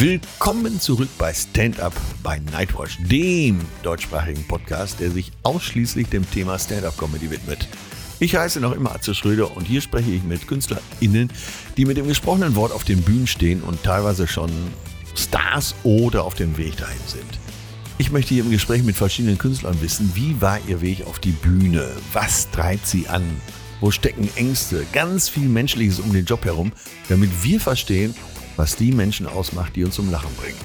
Willkommen zurück bei Stand Up bei Nightwatch, dem deutschsprachigen Podcast, der sich ausschließlich dem Thema Stand-Up-Comedy widmet. Ich heiße noch immer Atze Schröder und hier spreche ich mit KünstlerInnen, die mit dem gesprochenen Wort auf den Bühnen stehen und teilweise schon Stars oder auf dem Weg dahin sind. Ich möchte hier im Gespräch mit verschiedenen Künstlern wissen, wie war ihr Weg auf die Bühne? Was treibt sie an? Wo stecken Ängste? Ganz viel Menschliches um den Job herum, damit wir verstehen, was die Menschen ausmacht, die uns zum Lachen bringen.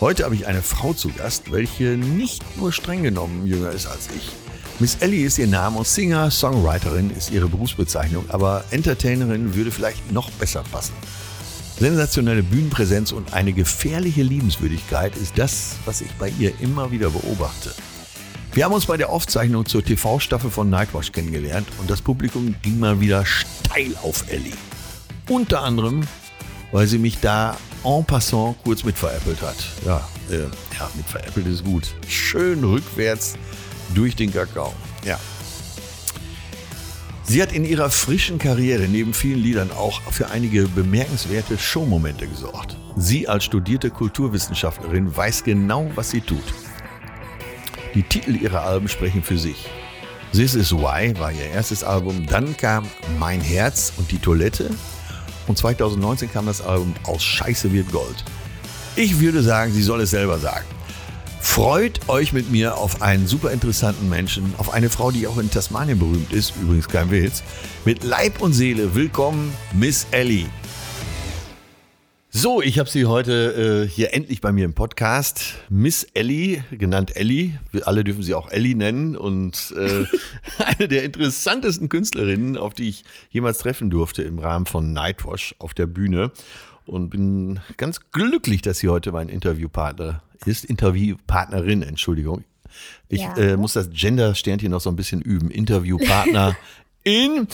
Heute habe ich eine Frau zu Gast, welche nicht nur streng genommen jünger ist als ich. Miss Ellie ist ihr Name und Singer, Songwriterin ist ihre Berufsbezeichnung, aber Entertainerin würde vielleicht noch besser passen. Sensationelle Bühnenpräsenz und eine gefährliche Liebenswürdigkeit ist das, was ich bei ihr immer wieder beobachte. Wir haben uns bei der Aufzeichnung zur TV-Staffel von Nightwatch kennengelernt und das Publikum ging mal wieder steil auf Ellie. Unter anderem weil sie mich da en passant kurz mit veräppelt hat. Ja, äh, ja, mit veräppelt ist gut. Schön rückwärts durch den Kakao. Ja. Sie hat in ihrer frischen Karriere neben vielen Liedern auch für einige bemerkenswerte Showmomente gesorgt. Sie als studierte Kulturwissenschaftlerin weiß genau, was sie tut. Die Titel ihrer Alben sprechen für sich. This is Why war ihr erstes Album, dann kam Mein Herz und die Toilette und 2019 kam das Album Aus Scheiße wird Gold. Ich würde sagen, sie soll es selber sagen. Freut euch mit mir auf einen super interessanten Menschen, auf eine Frau, die auch in Tasmanien berühmt ist, übrigens kein Witz. Mit Leib und Seele willkommen, Miss Ellie. So, ich habe sie heute äh, hier endlich bei mir im Podcast. Miss Ellie, genannt Ellie. Wir alle dürfen sie auch Ellie nennen und äh, eine der interessantesten Künstlerinnen, auf die ich jemals treffen durfte im Rahmen von Nightwash auf der Bühne. Und bin ganz glücklich, dass sie heute mein Interviewpartner ist. Interviewpartnerin, Entschuldigung. Ich ja. äh, muss das Gender-Sternchen noch so ein bisschen üben. Interviewpartner in.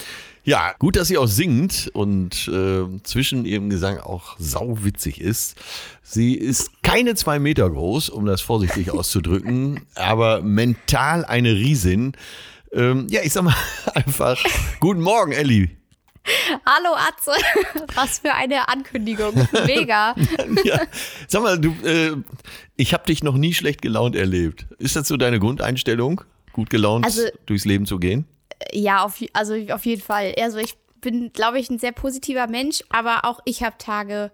Ja, gut, dass sie auch singt und äh, zwischen ihrem Gesang auch sauwitzig ist. Sie ist keine zwei Meter groß, um das vorsichtig auszudrücken, aber mental eine Riesin. Ähm, ja, ich sag mal einfach, guten Morgen, Ellie. Hallo Atze, was für eine Ankündigung. Mega. ja. Sag mal, du, äh, ich habe dich noch nie schlecht gelaunt erlebt. Ist das so deine Grundeinstellung, gut gelaunt also, durchs Leben zu gehen? Ja, auf, also auf jeden Fall. Also ich bin, glaube ich, ein sehr positiver Mensch, aber auch ich habe Tage,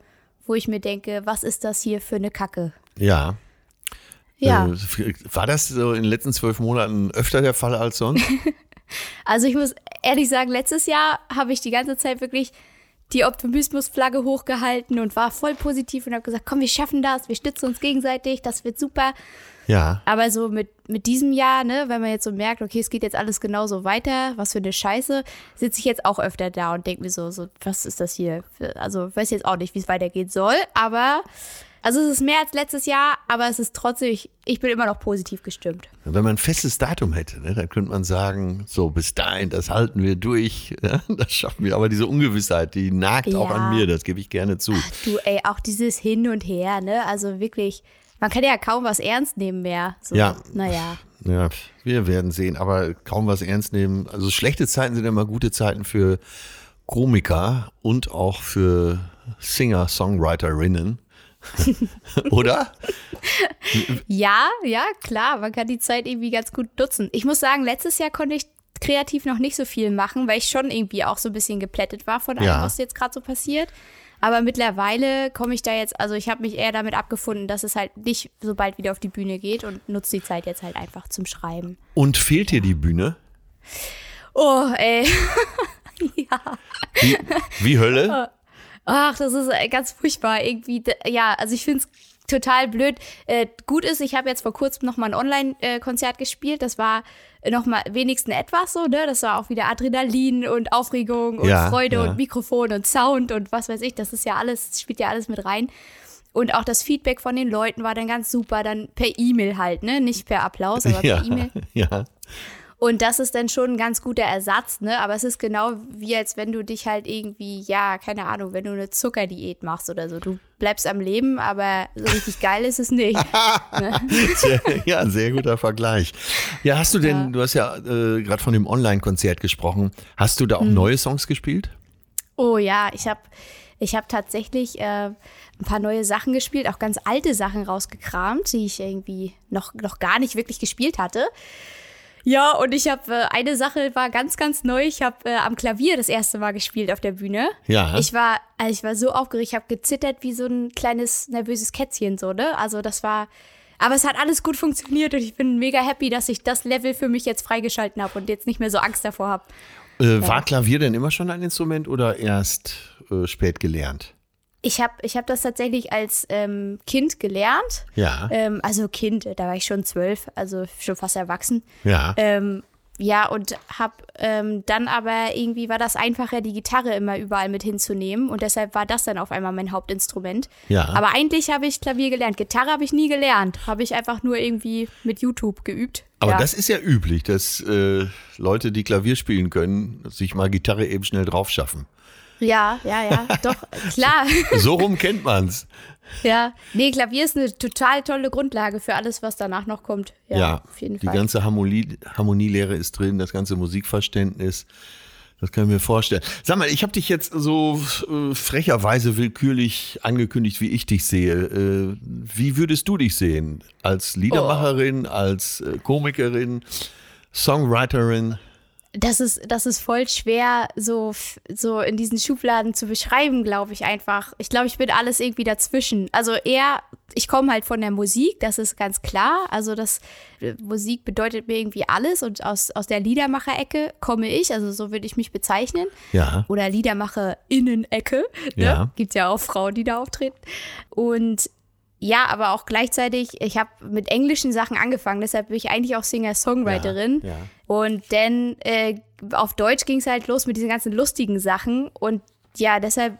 wo ich mir denke, was ist das hier für eine Kacke? Ja. Ja. Äh, war das so in den letzten zwölf Monaten öfter der Fall als sonst? also ich muss ehrlich sagen, letztes Jahr habe ich die ganze Zeit wirklich die Optimismusflagge hochgehalten und war voll positiv und habe gesagt, komm, wir schaffen das, wir stützen uns gegenseitig, das wird super. Ja. Aber so mit, mit diesem Jahr, ne, wenn man jetzt so merkt, okay, es geht jetzt alles genauso weiter, was für eine Scheiße, sitze ich jetzt auch öfter da und denke mir so, so, was ist das hier? Also weiß jetzt auch nicht, wie es weitergehen soll, aber also es ist mehr als letztes Jahr, aber es ist trotzdem, ich, ich bin immer noch positiv gestimmt. Wenn man ein festes Datum hätte, ne, dann könnte man sagen, so bis dahin, das halten wir durch, ja, das schaffen wir. Aber diese Ungewissheit, die nagt ja. auch an mir, das gebe ich gerne zu. Ach, du, ey, auch dieses Hin und Her, ne? Also wirklich, man kann ja kaum was ernst nehmen mehr. So, ja. Naja. Ja, wir werden sehen, aber kaum was ernst nehmen. Also schlechte Zeiten sind immer gute Zeiten für Komiker und auch für Singer, Songwriterinnen. Oder? Ja, ja, klar. Man kann die Zeit irgendwie ganz gut nutzen. Ich muss sagen, letztes Jahr konnte ich kreativ noch nicht so viel machen, weil ich schon irgendwie auch so ein bisschen geplättet war von allem, ja. was jetzt gerade so passiert. Aber mittlerweile komme ich da jetzt, also ich habe mich eher damit abgefunden, dass es halt nicht so bald wieder auf die Bühne geht und nutze die Zeit jetzt halt einfach zum Schreiben. Und fehlt dir die Bühne? Oh, ey. ja. Wie, wie Hölle? Ach, das ist äh, ganz furchtbar. Irgendwie, ja, also ich finde es total blöd. Äh, gut ist, ich habe jetzt vor kurzem noch mal ein Online-Konzert gespielt. Das war noch mal wenigstens etwas so, ne? Das war auch wieder Adrenalin und Aufregung und ja, Freude ja. und Mikrofon und Sound und was weiß ich. Das ist ja alles, spielt ja alles mit rein. Und auch das Feedback von den Leuten war dann ganz super, dann per E-Mail halt, ne? Nicht per Applaus, aber ja, per E-Mail. Ja. Und das ist dann schon ein ganz guter Ersatz, ne? Aber es ist genau wie als wenn du dich halt irgendwie, ja, keine Ahnung, wenn du eine Zuckerdiät machst oder so. Du bleibst am Leben, aber so richtig geil ist es nicht. ne? sehr, ja, sehr guter Vergleich. Ja, hast du denn, ja. du hast ja äh, gerade von dem Online-Konzert gesprochen. Hast du da auch hm. neue Songs gespielt? Oh ja, ich habe Ich habe tatsächlich äh, ein paar neue Sachen gespielt, auch ganz alte Sachen rausgekramt, die ich irgendwie noch, noch gar nicht wirklich gespielt hatte. Ja, und ich habe äh, eine Sache war ganz, ganz neu. Ich habe äh, am Klavier das erste Mal gespielt auf der Bühne. Ja. Ich war, also ich war so aufgeregt, ich habe gezittert wie so ein kleines nervöses Kätzchen so, ne? Also das war, aber es hat alles gut funktioniert und ich bin mega happy, dass ich das Level für mich jetzt freigeschalten habe und jetzt nicht mehr so Angst davor habe. Äh, war Klavier denn immer schon ein Instrument oder erst äh, spät gelernt? Ich habe ich hab das tatsächlich als ähm, Kind gelernt. Ja. Ähm, also Kind, da war ich schon zwölf, also schon fast erwachsen. Ja. Ähm, ja, und hab ähm, dann aber irgendwie war das einfacher, die Gitarre immer überall mit hinzunehmen. Und deshalb war das dann auf einmal mein Hauptinstrument. Ja. Aber eigentlich habe ich Klavier gelernt. Gitarre habe ich nie gelernt. Habe ich einfach nur irgendwie mit YouTube geübt. Aber ja. das ist ja üblich, dass äh, Leute, die Klavier spielen können, sich mal Gitarre eben schnell drauf schaffen. Ja, ja, ja, doch, klar. So rum kennt man's. Ja, nee, Klavier ist eine total tolle Grundlage für alles, was danach noch kommt. Ja, Ja, auf jeden die Fall. ganze Harmonie, Harmonielehre ist drin, das ganze Musikverständnis. Das kann ich mir vorstellen. Sag mal, ich habe dich jetzt so äh, frecherweise willkürlich angekündigt, wie ich dich sehe. Äh, wie würdest du dich sehen? Als Liedermacherin, als äh, Komikerin, Songwriterin? Das ist, das ist voll schwer, so, so in diesen Schubladen zu beschreiben, glaube ich einfach. Ich glaube, ich bin alles irgendwie dazwischen. Also eher, ich komme halt von der Musik, das ist ganz klar. Also das Musik bedeutet mir irgendwie alles und aus, aus der Liedermacher-Ecke komme ich, also so würde ich mich bezeichnen. Ja. Oder Liedermacher-Innen-Ecke. Ne? Ja. Gibt ja auch Frauen, die da auftreten. Und ja, aber auch gleichzeitig, ich habe mit englischen Sachen angefangen, deshalb bin ich eigentlich auch Singer-Songwriterin. Ja, ja. Und dann äh, auf Deutsch ging es halt los mit diesen ganzen lustigen Sachen. Und ja, deshalb,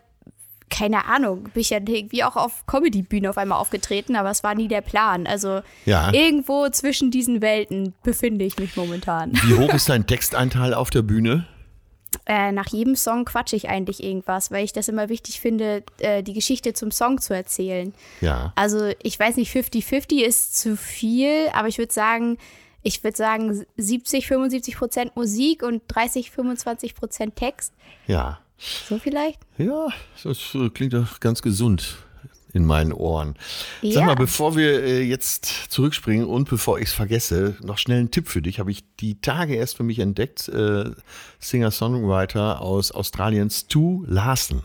keine Ahnung, bin ich ja irgendwie auch auf Comedy-Bühne auf einmal aufgetreten, aber es war nie der Plan. Also Ja. irgendwo zwischen diesen Welten befinde ich mich momentan. Wie hoch ist dein Texteinteil auf der Bühne? Äh, nach jedem Song quatsche ich eigentlich irgendwas, weil ich das immer wichtig finde, äh, die Geschichte zum Song zu erzählen. Ja. Also ich weiß nicht, 50-50 ist zu viel, aber ich würde sagen, ich würde sagen 70, 75 Prozent Musik und 30, 25 Prozent Text. Ja. So vielleicht? Ja, das äh, klingt doch ganz gesund in meinen Ohren. Sag Ja. mal, bevor wir äh, jetzt zurückspringen und bevor ich es vergesse, noch schnell einen Tipp für dich. Habe ich die Tage erst für mich entdeckt. Äh, Singer-Songwriter aus Australien, Stu Larsen.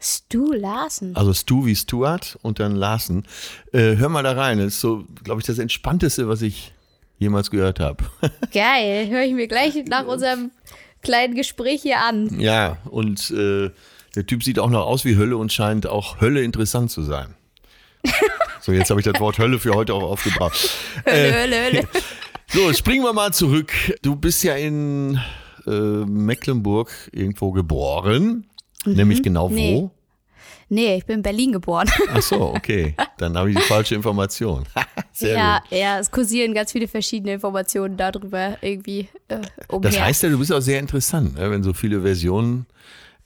Stu Larsen. Also Stu wie Stuart und dann Larsen. Äh, hör mal da rein. Das ist so, glaube ich, das Entspannteste, was ich jemals gehört habe. Geil, höre ich mir gleich nach unserem kleinen Gespräch hier an. ja, und der Typ sieht auch noch aus wie Hölle und scheint auch Hölle interessant zu sein. So, jetzt habe ich das Wort Hölle für heute auch aufgebracht. Hölle, Hölle, Hölle. So, springen wir mal zurück. Du bist ja in äh, Mecklenburg irgendwo geboren. Nämlich genau wo? Nee. Nee, ich bin in Berlin geboren. Ach so, okay. Dann habe ich die falsche Information. Sehr ja, gut. ja, es kursieren ganz viele verschiedene Informationen darüber irgendwie äh, umher. Das heißt ja, du bist auch sehr interessant. Ne? Wenn so viele Versionen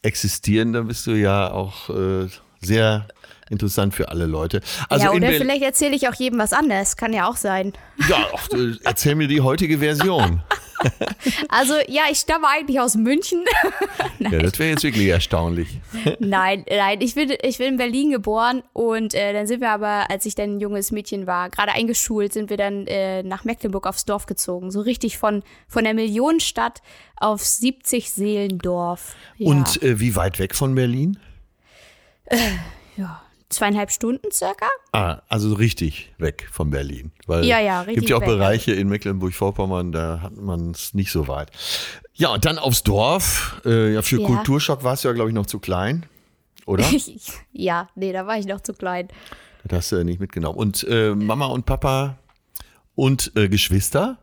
existieren, dann bist du ja auch äh, sehr interessant für alle Leute. Also ja, oder vielleicht erzähle ich auch jedem was anderes. Kann ja auch sein. Ja, ach, äh, erzähl mir die heutige Version. Also, ja, ich stamme eigentlich aus München. Ja, das wäre jetzt wirklich erstaunlich. nein, nein, ich bin, ich bin in Berlin geboren und äh, dann sind wir aber, als ich dann ein junges Mädchen war, gerade eingeschult, sind wir dann äh, nach Mecklenburg aufs Dorf gezogen. So richtig von, von der Millionenstadt auf 70 Seelendorf. Ja. Und äh, wie weit weg von Berlin? ja, zweieinhalb Stunden circa? Ah, also richtig weg von Berlin. Weil Ja, ja, richtig gibt ja auch weg. Bereiche in Mecklenburg-Vorpommern, da hat man es nicht so weit. Ja, und dann aufs Dorf. Äh, ja, für Ja. Kulturschock warst du ja, glaube ich, noch zu klein. Oder? ja, nee, da war ich noch zu klein. Das hast du ja nicht mitgenommen. Und äh, Mama und Papa und äh, Geschwister?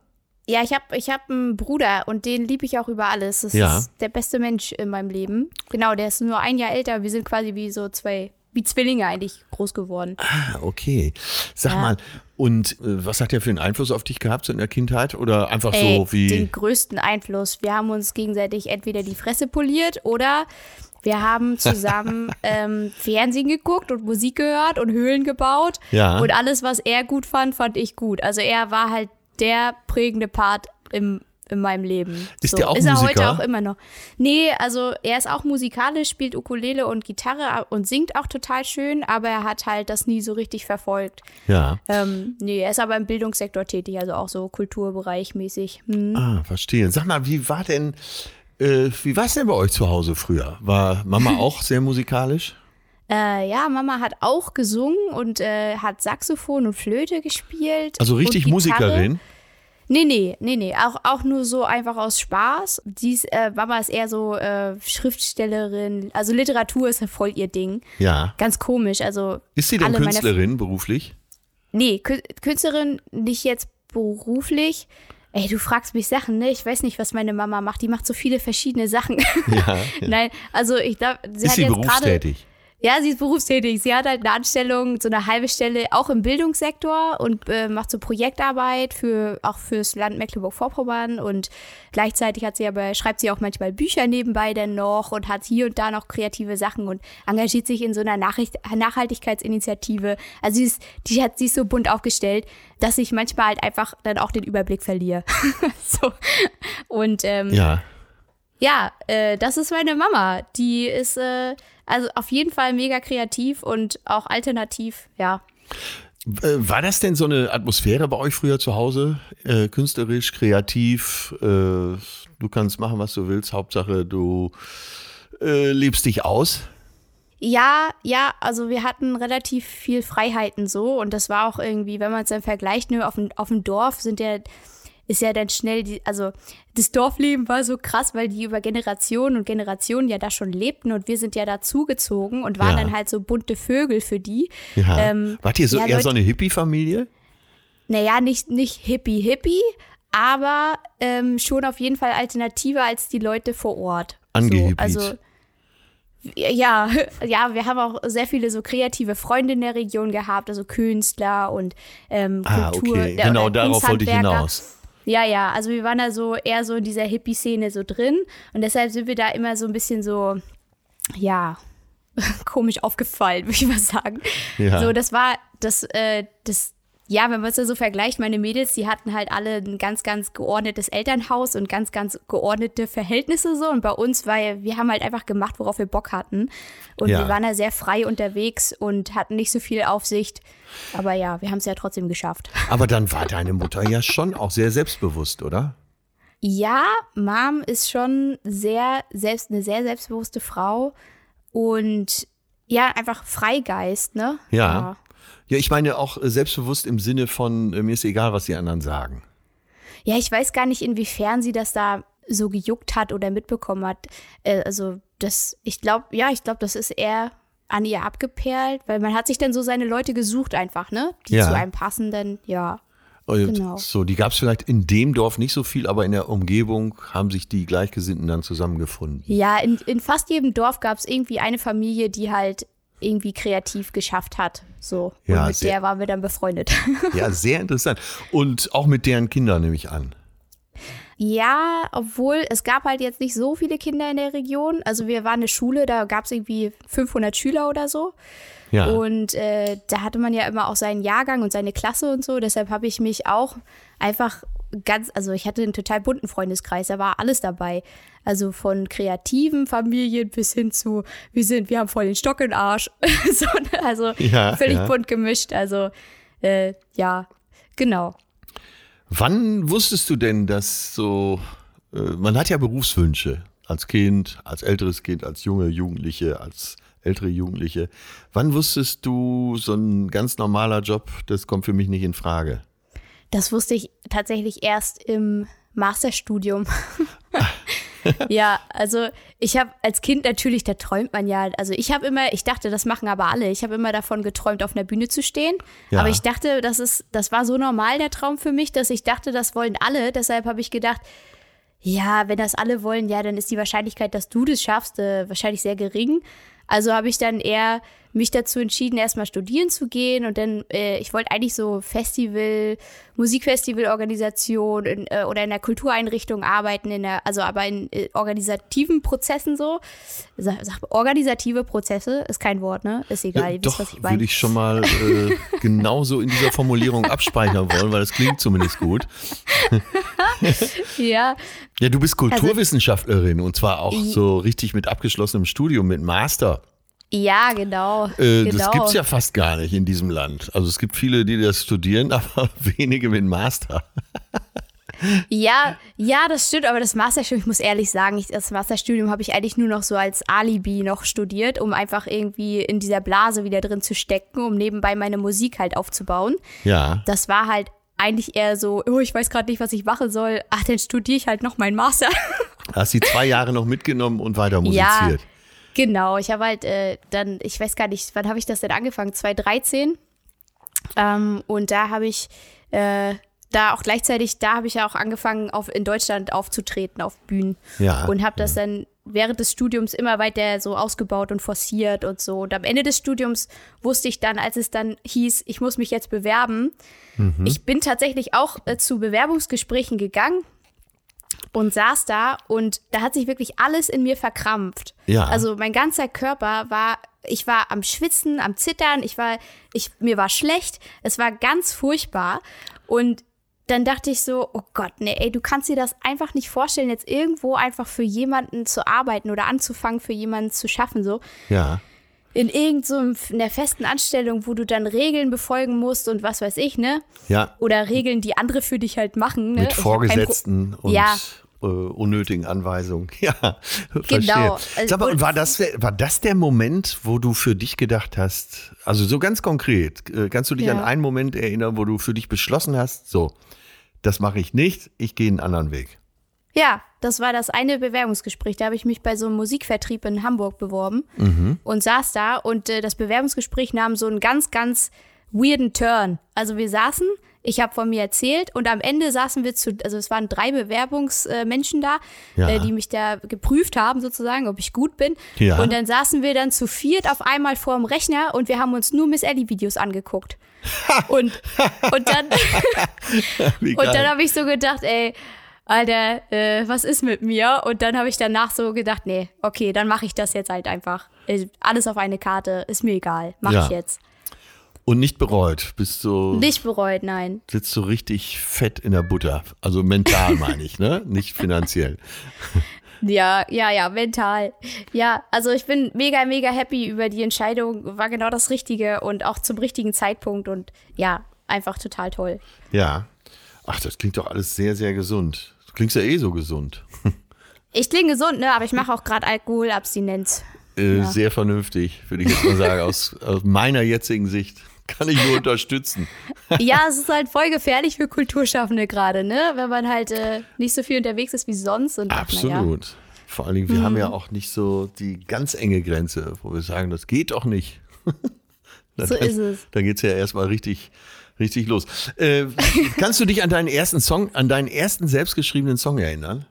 Ja, ich habe ich hab einen Bruder und den liebe ich auch über alles. Das Ja. ist der beste Mensch in meinem Leben. Genau, der ist nur ein Jahr älter. Wir sind quasi wie so zwei, wie Zwillinge eigentlich groß geworden. Ah, okay. Sag Ja. mal, und äh, was hat der für einen Einfluss auf dich gehabt so in der Kindheit? Oder einfach Ey, so wie. den größten Einfluss. Wir haben uns gegenseitig entweder die Fresse poliert oder wir haben zusammen ähm, Fernsehen geguckt und Musik gehört und Höhlen gebaut. Ja. Und alles, was er gut fand, fand ich gut. Also er war halt der prägende Part im, in meinem Leben. Ist so. der auch Ist er Musiker? heute auch immer noch. Nee, also er ist auch musikalisch, spielt Ukulele und Gitarre und singt auch total schön, aber er hat halt das nie so richtig verfolgt. Ja. Ähm, nee, er ist aber im Bildungssektor tätig, also auch so Kulturbereich mäßig. Hm. Ah, verstehe. Sag mal, wie war denn, äh, wie war es denn bei euch zu Hause früher? War Mama auch sehr musikalisch? Äh, ja, Mama hat auch gesungen und äh, hat Saxophon und Flöte gespielt. Also richtig. Musikerin? Nee, nee, nee, nee. Auch, auch nur so einfach aus Spaß. Die ist, äh, Mama ist eher so äh, Schriftstellerin. Also Literatur ist ja voll ihr Ding. Ja. Ganz komisch. Also Ist sie denn Künstlerin beruflich? Nee, Kü Künstlerin nicht jetzt beruflich. Ey, du fragst mich Sachen, ne? Ich weiß nicht, was meine Mama macht. Die macht so viele verschiedene Sachen. Ja. ja. Nein, also ich glaube, sie Ist hat sie jetzt gerade. berufstätig? Ja, sie ist berufstätig. Sie hat halt eine Anstellung, so eine halbe Stelle, auch im Bildungssektor und äh, macht so Projektarbeit für auch fürs Land Mecklenburg-Vorpommern und gleichzeitig hat sie aber schreibt sie auch manchmal Bücher nebenbei dann noch und hat hier und da noch kreative Sachen und engagiert sich in so einer Nachricht Nachhaltigkeitsinitiative. Also sie ist, die hat sie ist so bunt aufgestellt, dass ich manchmal halt einfach dann auch den Überblick verliere. so und ähm, Ja. Ja, äh, das ist meine Mama. Die ist äh, also auf jeden Fall mega kreativ und auch alternativ, ja. Äh, War das denn so eine Atmosphäre bei euch früher zu Hause? Äh, künstlerisch, kreativ, äh, du kannst machen, was du willst, Hauptsache du äh, lebst dich aus? Ja, ja, also wir hatten relativ viel Freiheiten so und das war auch irgendwie, wenn man es dann vergleicht, nur auf dem, auf dem Dorf sind ja, ist ja dann schnell, die, also das Dorfleben war so krass, weil die über Generationen und Generationen ja da schon lebten und wir sind ja dazugezogen und waren Ja. dann halt so bunte Vögel für die. Ja. Ähm, Wart ihr so ja, eher Leute- so eine Hippie-Familie? naja, nicht, nicht hippie hippie, aber ähm, schon auf jeden Fall alternativer als die Leute vor Ort. Angehippied. So, also ja, ja, wir haben auch sehr viele so kreative Freunde in der Region gehabt, also Künstler und ähm, Ah, Kultur. okay. der- Genau, darauf wollte ich hinaus. Ja, ja, also wir waren da so eher so in dieser Hippie-Szene so drin und deshalb sind wir da immer so ein bisschen so, ja, komisch aufgefallen, würde ich mal sagen. Ja. So, das war das, äh, das, ja, wenn man es ja so vergleicht, meine Mädels, die hatten halt alle ein ganz, ganz geordnetes Elternhaus und ganz, ganz geordnete Verhältnisse so. Und bei uns war ja, wir haben halt einfach gemacht, worauf wir Bock hatten. Und Ja. wir waren da sehr frei unterwegs und hatten nicht so viel Aufsicht. Aber ja, wir haben es ja trotzdem geschafft. Aber dann war deine Mutter ja schon auch sehr selbstbewusst, oder? Ja, Mom ist schon sehr selbst eine sehr selbstbewusste Frau und ja, einfach Freigeist, ne? Ja. Ja, ich meine auch äh, selbstbewusst im Sinne von, äh, mir ist egal, was die anderen sagen. Ja, ich weiß gar nicht, inwiefern sie das da so gejuckt hat oder mitbekommen hat. Äh, also das, ich glaube, ja, ich glaube, das ist eher an ihr abgeperlt, weil man hat sich dann so seine Leute gesucht einfach, ne? Die Ja. zu einem passen, dann, ja. Genau. So, die gab es vielleicht in dem Dorf nicht so viel, aber in der Umgebung haben sich die Gleichgesinnten dann zusammengefunden. Ja, in, in fast jedem Dorf gab es irgendwie eine Familie, die halt irgendwie kreativ geschafft hat. So. Ja, Und mit sehr- der waren wir dann befreundet. Ja, sehr interessant. Und auch mit deren Kindern nehme ich an. Ja, obwohl es gab halt jetzt nicht so viele Kinder in der Region. Also wir waren eine Schule, da gab es irgendwie 500 Schüler oder so. Ja. Und äh, da hatte man ja immer auch seinen Jahrgang und seine Klasse und so. Deshalb habe ich mich auch einfach ganz, also ich hatte einen total bunten Freundeskreis, da war alles dabei. Also von kreativen Familien bis hin zu, wir sind, wir haben voll den Stock im Arsch. so, ne? also Ja, völlig ja. bunt gemischt. Also äh, ja, genau. Wann wusstest du denn, dass so, äh, man hat ja Berufswünsche als Kind, als älteres Kind, als junge Jugendliche, als ältere Jugendliche. Wann wusstest du, so ein ganz normaler Job, das kommt für mich nicht in Frage? Das wusste ich tatsächlich erst im Masterstudium. ja, also ich habe als Kind natürlich, da träumt man ja. Also ich habe immer, ich dachte, das machen aber alle. Ich habe immer davon geträumt, auf einer Bühne zu stehen. Ja. Aber ich dachte, das ist, das war so normal der Traum für mich, dass ich dachte, das wollen alle. Deshalb habe ich gedacht, ja, wenn das alle wollen, ja, dann ist die Wahrscheinlichkeit, dass du das schaffst, äh, wahrscheinlich sehr gering. Also habe ich dann eher mich dazu entschieden, erstmal studieren zu gehen und dann, äh, ich wollte eigentlich so Festival, Musikfestivalorganisation in, äh, oder in der Kultureinrichtung arbeiten, in der, also aber in äh, organisativen Prozessen so. Sag, sag, organisative Prozesse ist kein Wort, ne? Ist egal, ihr wisst, was ich meine. würde ich schon mal äh, genauso in dieser Formulierung abspeichern wollen, weil das klingt zumindest gut. ja. Ja, du bist Kulturwissenschaftlerin und zwar auch so richtig mit abgeschlossenem Studium, mit Master. Ja, genau. Äh, genau. Das gibt's ja fast gar nicht in diesem Land. Also es gibt viele, die das studieren, aber wenige mit Master. Ja, ja, das stimmt, aber das Masterstudium, ich muss ehrlich sagen, ich, das Masterstudium habe ich eigentlich nur noch so als Alibi noch studiert, um einfach irgendwie in dieser Blase wieder drin zu stecken, um nebenbei meine Musik halt aufzubauen. Ja. Das war halt eigentlich eher so, oh, ich weiß gerade nicht, was ich machen soll. Ach, dann studiere ich halt noch meinen Master. Hast die zwei Jahre noch mitgenommen und weiter musiziert. Ja, genau. Ich habe halt äh, dann, ich weiß gar nicht, wann habe ich das denn angefangen? 2013. Ähm, und da habe ich äh, da auch gleichzeitig, da habe ich ja auch angefangen, auf, in Deutschland aufzutreten, auf Bühnen. Ja. Und habe das dann während des Studiums immer weiter so ausgebaut und forciert und so. Und am Ende des Studiums wusste ich dann, als es dann hieß, ich muss mich jetzt bewerben, Mhm. ich bin tatsächlich auch äh, zu Bewerbungsgesprächen gegangen und saß da und da hat sich wirklich alles in mir verkrampft. Ja. Also mein ganzer Körper war, ich war am Schwitzen, am Zittern, ich war, ich, mir war schlecht, es war ganz furchtbar und dann dachte ich so, oh Gott, nee, ey, du kannst dir das einfach nicht vorstellen, jetzt irgendwo einfach für jemanden zu arbeiten oder anzufangen, für jemanden zu schaffen, so Ja. in irgendeiner so einer festen Anstellung, wo du dann Regeln befolgen musst und was weiß ich, ne? Ja. Oder Regeln, die andere für dich halt machen. Ne? Mit Vorgesetzten und Ja. Äh, unnötigen Anweisungen. Ja, Genau. verstehe. Sag mal, Und- war das, war das der Moment, wo du für dich gedacht hast, also so ganz konkret, äh, kannst du dich Ja. an einen Moment erinnern, wo du für dich beschlossen hast, so, das mache ich nicht, ich gehe einen anderen Weg. Ja, das war das eine Bewerbungsgespräch. Da habe ich mich bei so einem Musikvertrieb in Hamburg beworben und saß da und äh, das Bewerbungsgespräch nahm so einen ganz, ganz weirden Turn. Also wir saßen, ich habe von mir erzählt und am Ende saßen wir zu, also es waren drei Bewerbungsmenschen da, Ja. äh, die mich da geprüft haben sozusagen, ob ich gut bin. Ja. Und dann saßen wir dann zu viert auf einmal vor dem Rechner und wir haben uns nur Miss Ellie Videos angeguckt. und, und dann und dann habe ich so gedacht, ey, Alter, äh, was ist mit mir? Und dann habe ich danach so gedacht, nee, okay, dann mache ich das jetzt halt einfach. Äh, Alles auf eine Karte, ist mir egal, mach Ja. ich jetzt. Und nicht bereut, bist du, Nicht bereut, nein. sitzt du richtig fett in der Butter. Also mental meine ich, ne? Nicht finanziell. Ja, ja, ja, mental. Ja, also ich bin mega, mega happy über die Entscheidung. War genau das Richtige und auch zum richtigen Zeitpunkt und ja, einfach total toll. Ja. Ach, das klingt doch alles sehr, sehr gesund. Du klingst ja eh so gesund. Ich klinge gesund, ne, aber ich mache auch gerade Alkoholabstinenz. Äh, Ja. Sehr vernünftig, würde ich jetzt mal sagen. Aus, aus meiner jetzigen Sicht kann ich nur unterstützen. Ja, es ist halt voll gefährlich für Kulturschaffende gerade, ne? Wenn man halt äh, nicht so viel unterwegs ist wie sonst. Und ach, na ja. Absolut. Vor allen Dingen, wir haben ja auch nicht so die ganz enge Grenze, wo wir sagen, das geht doch nicht. Na, So dann, ist es. Da geht es ja erstmal richtig, richtig los. Äh, kannst du dich an deinen ersten Song, an deinen ersten selbstgeschriebenen Song erinnern?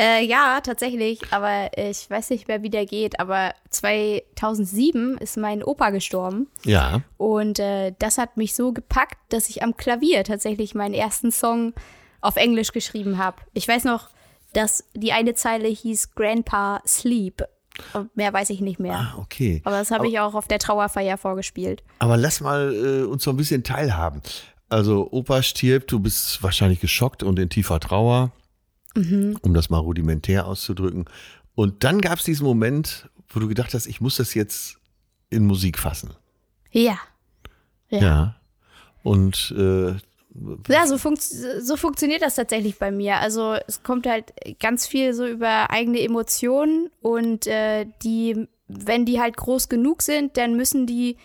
Äh, ja, tatsächlich, aber ich weiß nicht mehr, wie der geht. Aber 2007 ist mein Opa gestorben. Ja. Und äh, das hat mich so gepackt, dass ich am Klavier tatsächlich meinen ersten Song auf Englisch geschrieben habe. Ich weiß noch, dass die eine Zeile hieß Grandpa Sleep. Und mehr weiß ich nicht mehr. Ah, okay. Aber das habe ich auch auf der Trauerfeier vorgespielt. Aber lass mal äh, uns so ein bisschen teilhaben. Also Opa stirbt, du bist wahrscheinlich geschockt und in tiefer Trauer, um das mal rudimentär auszudrücken. Und dann gab es diesen Moment, wo du gedacht hast, ich muss das jetzt in Musik fassen. Ja. Ja. Und äh, Ja, so, funkt, so funktioniert das tatsächlich bei mir. Also es kommt halt ganz viel so über eigene Emotionen und äh, die, wenn die halt groß genug sind, dann müssen die,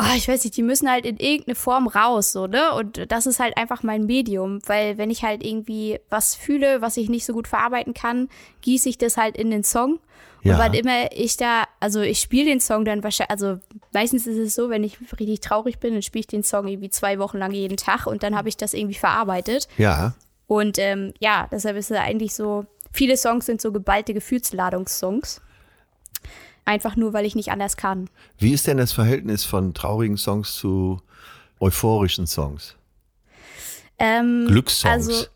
oh, ich weiß nicht, die müssen halt in irgendeine Form raus, so, ne? Und das ist halt einfach mein Medium, weil wenn ich halt irgendwie was fühle, was ich nicht so gut verarbeiten kann, gieße ich das halt in den Song. Ja. Und wann immer ich da, also ich spiele den Song dann wahrscheinlich, also meistens ist es so, wenn ich richtig traurig bin, dann spiele ich den Song irgendwie zwei Wochen lang jeden Tag und dann habe ich das irgendwie verarbeitet. ja, Und ähm, ja, deshalb ist es eigentlich so, viele Songs sind so geballte Gefühlsladungssongs. Einfach nur, weil ich nicht anders kann. wie ist denn das Verhältnis von traurigen Songs zu euphorischen Songs? Ähm, Glückssongs. Also,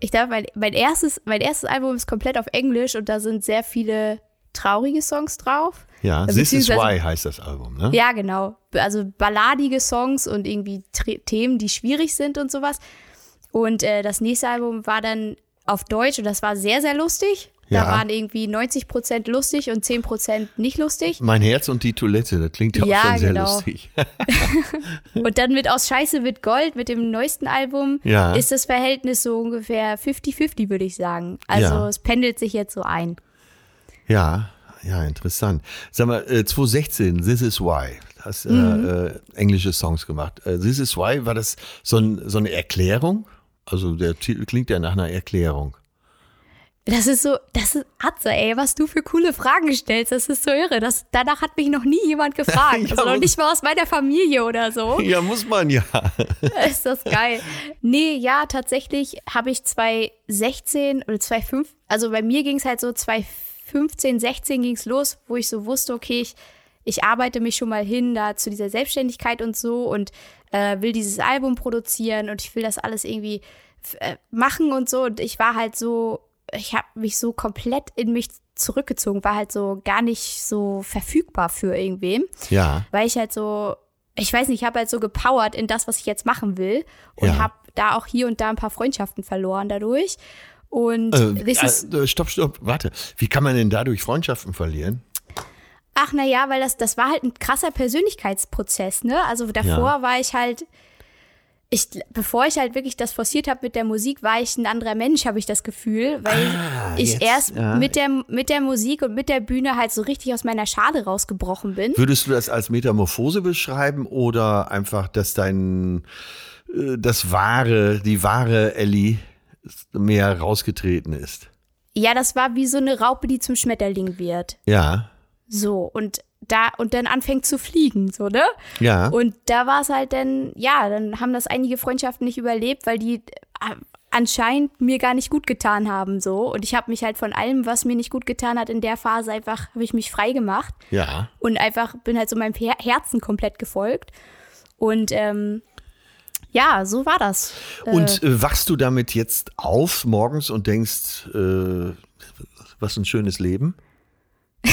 ich glaube, mein, mein, erstes, mein erstes Album ist komplett auf Englisch und da sind sehr viele traurige Songs drauf. ja, This is Why heißt das Album, ne? Ja, genau. Also balladige Songs und irgendwie Themen, die schwierig sind und sowas. Und äh, das nächste Album war dann auf Deutsch und das war sehr, sehr lustig. Ja. Da waren irgendwie 90 Prozent lustig und 10 Prozent nicht lustig. Mein Herz und die Toilette, das klingt ja, Ja, auch schon sehr genau. lustig. Und dann mit Aus Scheiße wird Gold, mit dem neuesten Album, Ja. ist das Verhältnis so ungefähr 50-50, würde ich sagen. Also es pendelt sich jetzt so ein. Ja, ja, interessant. Sag mal, äh, 2016, This Is Why. Hast äh, Mhm. äh, englische Songs gemacht. Äh, This Is Why, war das so, ein, so eine Erklärung? Also der Titel klingt ja nach einer Erklärung. Das ist so, das ist Atze, ey, was du für coole Fragen stellst. Das ist so irre. Das, danach hat mich noch nie jemand gefragt. Ja, also noch nicht mal aus meiner Familie oder so. Ja, muss man ja. ist das geil. Nee, ja, tatsächlich habe ich 2016 oder 2015, also bei mir ging es halt so 2015, 16 ging es los, wo ich so wusste, okay, ich, ich arbeite mich schon mal hin da zu dieser Selbstständigkeit und so und äh, will dieses Album produzieren und ich will das alles irgendwie äh, machen und so. Und ich war halt so, ich habe mich so komplett in mich zurückgezogen, war halt so gar nicht so verfügbar für irgendwem Ja, weil ich halt so, ich weiß nicht, ich habe halt so gepowert in das, was ich jetzt machen will und Ja. habe da auch hier und da ein paar Freundschaften verloren dadurch. Und äh, is, äh, stopp, stopp, warte. Wie kann man denn dadurch Freundschaften verlieren? ach na ja, weil das, das war halt ein krasser Persönlichkeitsprozess, ne? Also davor Ja. war ich halt, ich, bevor ich halt wirklich das forciert habe mit der Musik, war ich ein anderer Mensch, habe ich das Gefühl, weil Ah, ich jetzt, erst ja. mit, der, mit der Musik und mit der Bühne halt so richtig aus meiner Schale rausgebrochen bin. Würdest du das als Metamorphose beschreiben oder einfach, dass dein, äh, das wahre, die wahre Ellie mehr rausgetreten ist? Ja, das war wie so eine Raupe, die zum Schmetterling wird. Ja, So, und da, und dann anfängt zu fliegen, so, ne? ja. Und da war es halt dann, ja, dann haben das einige Freundschaften nicht überlebt, weil die äh, anscheinend mir gar nicht gut getan haben, so. Und ich habe mich halt von allem, was mir nicht gut getan hat, in der Phase einfach, habe ich mich frei gemacht ja. und einfach bin halt so meinem Her Herzen komplett gefolgt. Und ähm, ja, so war das. Und äh, wachst du damit jetzt auf morgens und denkst, äh, was ein schönes Leben?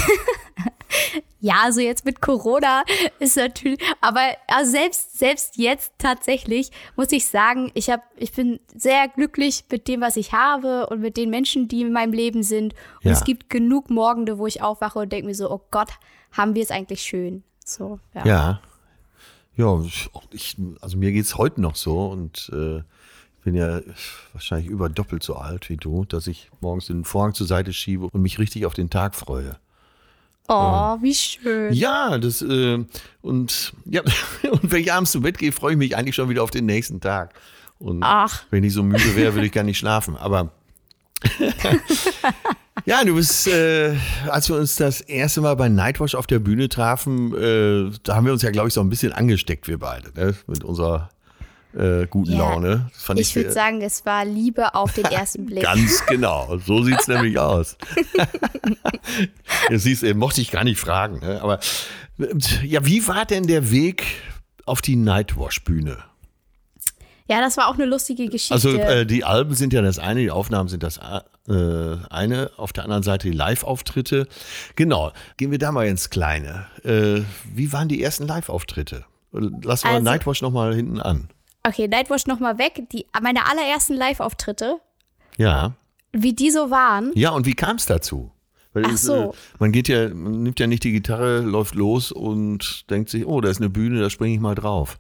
Ja, also jetzt mit Corona ist natürlich, aber also selbst, selbst jetzt tatsächlich muss ich sagen, ich habe, ich bin sehr glücklich mit dem, was ich habe und mit den Menschen, die in meinem Leben sind. Und Ja. es gibt genug Morgende, wo ich aufwache und denke mir so, oh Gott, haben wir es eigentlich schön. So, ja. Ja. Ja, ich, also mir geht's heute noch so und äh, ich bin ja wahrscheinlich über doppelt so alt wie du, dass ich morgens den Vorhang zur Seite schiebe und mich richtig auf den Tag freue. Oh, wie schön. Ja, das äh, und ja, und wenn ich abends zu Bett gehe, freue ich mich eigentlich schon wieder auf den nächsten Tag. Und Ach. wenn ich so müde wäre, würde ich gar nicht schlafen. Aber ja, du bist, äh, als wir uns das erste Mal bei Nightwatch auf der Bühne trafen, äh, da haben wir uns ja, glaube ich, so ein bisschen angesteckt, wir beide, ne? mit unserer äh, guten Ja, Laune. Fand Ich würde äh, sagen, es war Liebe auf den ersten Blick. Ganz genau, so sieht's nämlich aus. siehst, äh, mochte ich gar nicht fragen. Ne? Aber äh, ja, wie war denn der Weg auf die Nightwash-Bühne? Ja, das war auch eine lustige Geschichte. Also äh, die Alben sind ja das eine, die Aufnahmen sind das äh, eine, auf der anderen Seite die Live-Auftritte. Genau, gehen wir da mal ins Kleine. Äh, wie waren die ersten Live-Auftritte? Lassen wir Also- Nightwash nochmal hinten an. Okay, Nightwatch nochmal weg. Die, meine allerersten Live-Auftritte, Ja. wie die so waren, Ja, und wie kam es dazu? Weil Ach es, so. äh, man geht ja, man nimmt ja nicht die Gitarre, läuft los und denkt sich, oh, da ist eine Bühne, da springe ich mal drauf.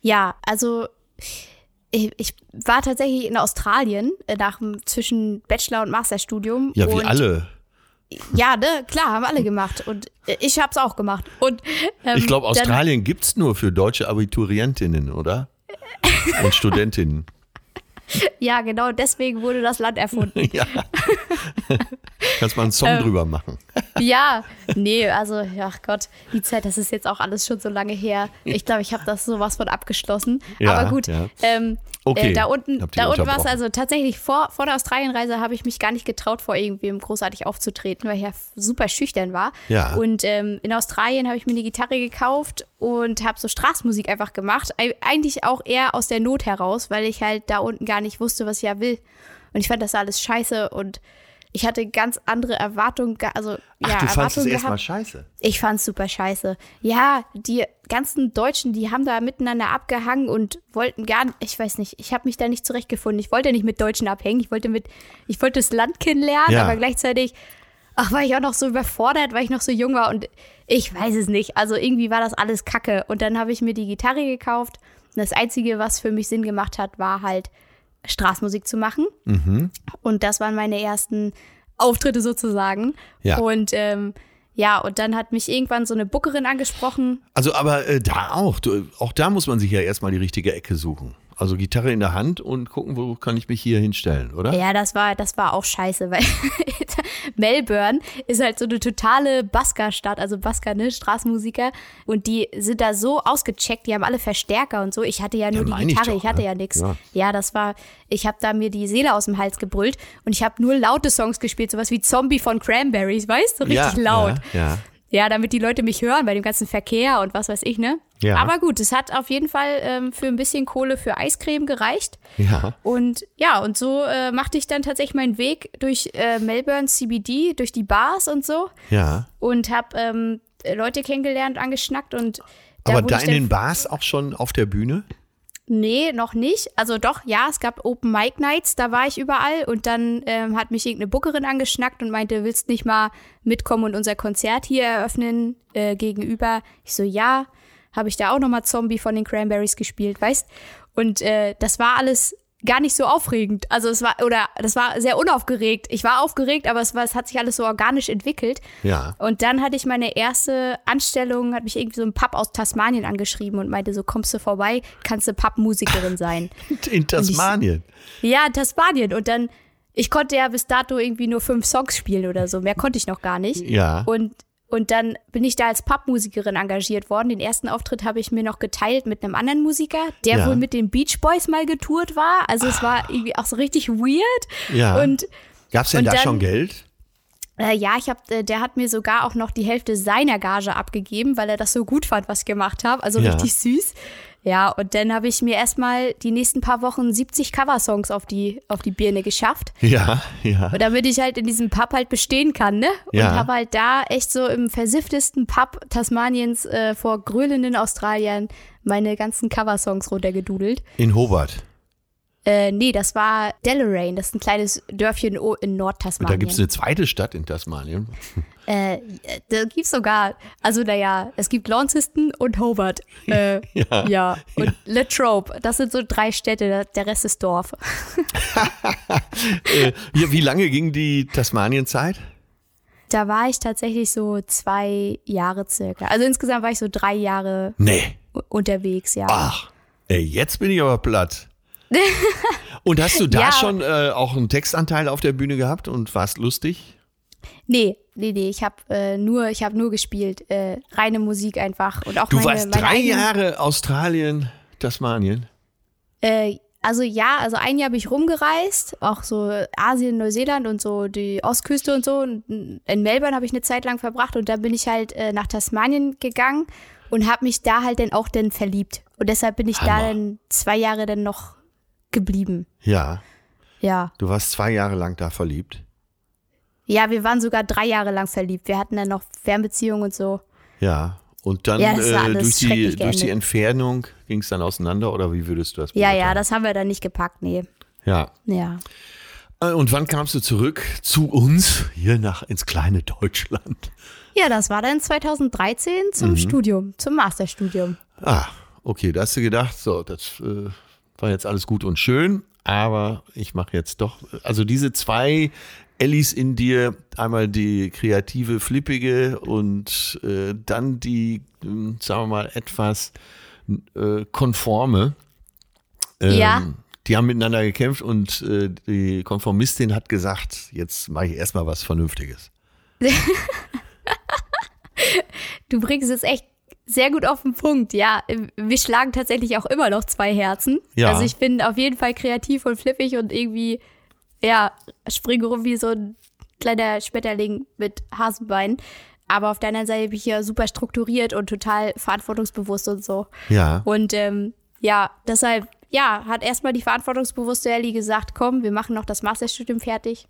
Ja, also ich, ich war tatsächlich in Australien äh, nach dem zwischen Bachelor und Masterstudium. Ja, wie alle. Ja, ne, klar, haben alle gemacht. Und äh, ich hab's auch gemacht. Und ähm, Ich glaube, Australien gibt's nur für deutsche Abiturientinnen, oder? Und Studentinnen. Ja, genau, deswegen wurde das Land erfunden. ja. Kannst mal einen Song Ähm, drüber machen. ja, nee, also, ja Gott, die Zeit, das ist jetzt auch alles schon so lange her. Ich glaube, ich habe das sowas von abgeschlossen. Ja, Aber gut, ja. ähm, Okay, äh, da unten, da unten war es also tatsächlich vor, vor der Australienreise habe ich mich gar nicht getraut, vor irgendwem großartig aufzutreten, weil ich ja super schüchtern war. Ja. Und ähm, in Australien habe ich mir eine Gitarre gekauft und habe so Straßenmusik einfach gemacht. Eig- Eigentlich auch eher aus der Not heraus, weil ich halt da unten gar nicht wusste, was ich ja will. Und ich fand das alles scheiße und ich hatte ganz andere Erwartungen, ge- also Ach, ja, du fandest es erstmal scheiße. Ich fand's super scheiße. Ja, die ganzen Deutschen, die haben da miteinander abgehangen und wollten gar nicht, ich weiß nicht, ich habe mich da nicht zurechtgefunden. Ich wollte nicht mit Deutschen abhängen, ich wollte mit, ich wollte das Land kennenlernen, Ja. aber gleichzeitig, ach, war ich auch noch so überfordert, weil ich noch so jung war und ich weiß es nicht. Also irgendwie war das alles Kacke. Und dann habe ich mir die Gitarre gekauft. Und das Einzige, was für mich Sinn gemacht hat, war halt Straßmusik zu machen. Mhm. Und das waren meine ersten Auftritte sozusagen. Ja. Und ähm, ja, und dann hat mich irgendwann so eine Bookerin angesprochen. Also, aber äh, da auch. Du, auch da muss man sich ja erstmal die richtige Ecke suchen. Also Gitarre in der Hand und gucken, wo kann ich mich hier hinstellen, oder? Ja, das war, das war auch scheiße, weil Melbourne ist halt so eine totale Basker-Stadt, also Basker, ne, Straßenmusiker. Und die sind da so ausgecheckt, die haben alle Verstärker und so. Ich hatte ja nur Ja, die meine ich Gitarre, doch, ich, hatte ne? ja nichts. Ja. Ja. das war, ich habe da mir die Seele aus dem Hals gebrüllt und ich habe nur laute Songs gespielt, sowas wie Zombie von Cranberries, weißt du, richtig ja, laut. Ja, ja. Ja, damit die Leute mich hören bei dem ganzen Verkehr und was weiß ich, ne? Ja. Aber gut, es hat auf jeden Fall ähm, für ein bisschen Kohle für Eiscreme gereicht. ja. Und ja, und so äh, machte ich dann tatsächlich meinen Weg durch äh, Melbourne CBD, durch die Bars und so ja. und habe ähm, Leute kennengelernt, angeschnackt und da Aber da in den Bars auch schon auf der Bühne? Nee, noch nicht. Also doch, ja, es gab Open Mic Nights, da war ich überall und dann ähm, hat mich irgendeine Bookerin angeschnackt und meinte, willst nicht mal mitkommen und unser Konzert hier eröffnen äh, gegenüber? Ich so, ja, habe ich da auch nochmal Zombie von den Cranberries gespielt, weißt? Und äh, das war alles gar nicht so aufregend. Also es war, oder das war sehr unaufgeregt. Ich war aufgeregt, aber es, war, es hat sich alles so organisch entwickelt. Ja. Und dann hatte ich meine erste Anstellung, hat mich irgendwie so ein Pub aus Tasmanien angeschrieben und meinte so, kommst du vorbei, kannst du Pappmusikerin sein. In Tasmanien. ja, Tasmanien. Und dann, ich konnte ja bis dato irgendwie nur fünf Songs spielen oder so, mehr konnte ich noch gar nicht. Ja. Und, und dann bin ich da als Pappmusikerin engagiert worden. Den ersten Auftritt habe ich mir noch geteilt mit einem anderen Musiker, der Ja. wohl mit den Beach Boys mal getourt war. Also es war irgendwie auch so richtig weird. Ja. Und Gab es denn da dann- schon Geld? Äh, ja, ich hab, äh, der hat mir sogar auch noch die Hälfte seiner Gage abgegeben, weil er das so gut fand, was ich gemacht habe. Also Ja. richtig süß. Ja, und dann habe ich mir erstmal die nächsten paar Wochen 70 Coversongs auf die, auf die Birne geschafft. Ja, ja. Und damit ich halt in diesem Pub halt bestehen kann, ne? Und Ja. habe halt da echt so im versifftesten Pub Tasmaniens äh, vor grölenden Australiern meine ganzen Coversongs runtergedudelt. In Hobart. Äh, nee, das war Deloraine, das ist ein kleines Dörfchen in Und Nordtasmanien. da gibt es eine zweite Stadt in Tasmanien. Äh, da gibt's sogar, also naja, es gibt Launceston und Hobart. Äh, Ja. ja. Und Latrobe, das sind so drei Städte, der- Rest ist Dorf. äh, ja, wie lange ging die Tasmanienzeit? Da war ich tatsächlich so zwei Jahre circa. Also insgesamt war ich so drei Jahre Nee. unterwegs, ja. Ach, ey, jetzt bin ich aber platt. Und hast du da Ja. schon äh, auch einen Textanteil auf der Bühne gehabt und warst lustig? Nee, nee, nee, ich habe äh, nur, ich habe nur gespielt, äh, reine Musik einfach und auch Du meine, warst meine drei eigenen- Jahre Australien, Tasmanien. Äh, also ja, also ein Jahr bin ich rumgereist, auch so Asien, Neuseeland und so die Ostküste und so. Und in Melbourne habe ich eine Zeit lang verbracht und dann bin ich halt äh, nach Tasmanien gegangen und habe mich da halt dann auch dann verliebt. Und deshalb bin ich da Hammer. dann zwei Jahre dann noch geblieben. Ja, Ja. du warst zwei Jahre lang da verliebt. Ja, wir waren sogar drei Jahre lang verliebt. Wir hatten dann noch Fernbeziehungen und so. Ja. Und dann Ja, äh, durch, die, durch die. Entfernung ging es dann auseinander oder wie würdest du das Ja, ja, beurteilen? das haben wir dann nicht gepackt, nee. Ja. Ja. Äh, Und wann kamst du zurück zu uns hier nach ins kleine Deutschland? Ja, das war dann 2013 zum Studium, zum Masterstudium. Ah, okay, da hast du gedacht, so, das äh, war jetzt alles gut und schön, aber ich mache jetzt doch, also diese zwei Ellis in dir, einmal die kreative, flippige und äh, dann die, ähm, sagen wir mal, etwas äh, konforme. Ähm, Ja. Die haben miteinander gekämpft und äh, die Konformistin hat gesagt, jetzt mache ich erstmal was Vernünftiges. Du bringst es echt sehr gut auf den Punkt, ja. Wir schlagen tatsächlich auch immer noch zwei Herzen. Ja. Also ich bin auf jeden Fall kreativ und flippig und irgendwie, ja, springe rum wie so ein kleiner Schmetterling mit Hasenbeinen. Aber auf der anderen Seite bin ich ja super strukturiert und total verantwortungsbewusst und so. Ja. Und ähm, ja, deshalb, ja, hat erstmal die verantwortungsbewusste Ellie gesagt, komm, wir machen noch das Masterstudium fertig.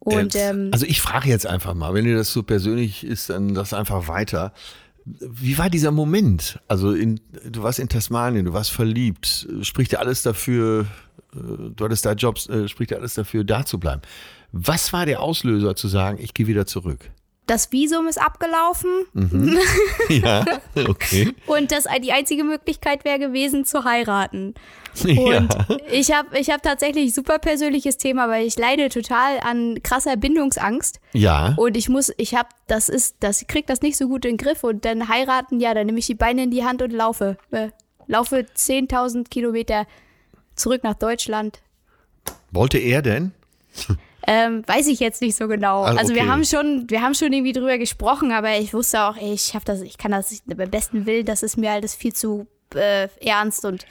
Und Äh, ähm, also ich frage jetzt einfach mal, wenn dir das so persönlich ist, dann das einfach weiter. Wie war dieser Moment? Also in, du warst in Tasmanien, du warst verliebt. Spricht dir alles dafür, äh, du hattest da Jobs, äh, spricht dir alles dafür, da zu bleiben. Was war der Auslöser zu sagen, ich gehe wieder zurück? Das Visum ist abgelaufen Ja, okay. und das die einzige Möglichkeit wäre gewesen zu heiraten. Und Ja. ich habe ich hab tatsächlich super persönliches Thema, weil ich leide total an krasser Bindungsangst. Ja. Und ich muss, ich habe, das ist, das ich krieg das nicht so gut in den Griff und dann heiraten, ja, dann nehme ich die Beine in die Hand und laufe. Äh, laufe 10.000 Kilometer zurück nach Deutschland. Wollte er denn? Ähm, weiß ich jetzt nicht so genau. Ah, Also wir haben schon, wir haben schon irgendwie drüber gesprochen, aber ich wusste auch, ey, ich hab das, ich kann das nicht, beim besten Willen, das ist mir alles viel zu äh, ernst und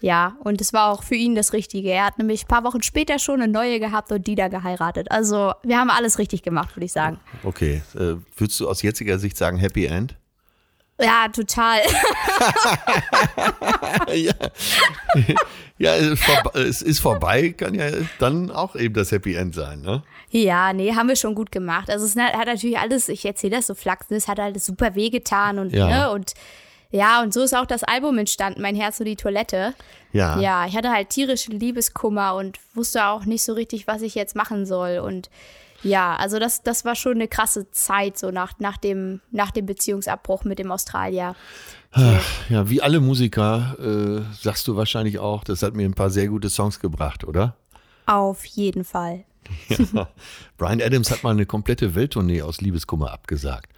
ja, und es war auch für ihn das Richtige. Er hat nämlich ein paar Wochen später schon eine neue gehabt und die da geheiratet. Also wir haben alles richtig gemacht, würde ich sagen. Okay. Äh, würdest du aus jetziger Sicht sagen Happy End? Ja, total. ja. ja, es ist vorbei, kann ja dann auch eben das Happy End sein, ne? Ja, nee, haben wir schon gut gemacht. Also es hat natürlich alles, ich erzähle das so flachsen, es hat alles super wehgetan und, Ja. ne, und ja, und so ist auch das Album entstanden, Mein Herz und die Toilette. Ja. Ja, ich hatte halt tierischen Liebeskummer und wusste auch nicht so richtig, was ich jetzt machen soll. Und ja, also das, das war schon eine krasse Zeit, so nach, nach, dem, nach dem Beziehungsabbruch mit dem Australier. Ja, wie alle Musiker äh, sagst du wahrscheinlich auch, das hat mir ein paar sehr gute Songs gebracht, oder? Auf jeden Fall. Ja. Brian Adams hat mal eine komplette Welttournee aus Liebeskummer abgesagt.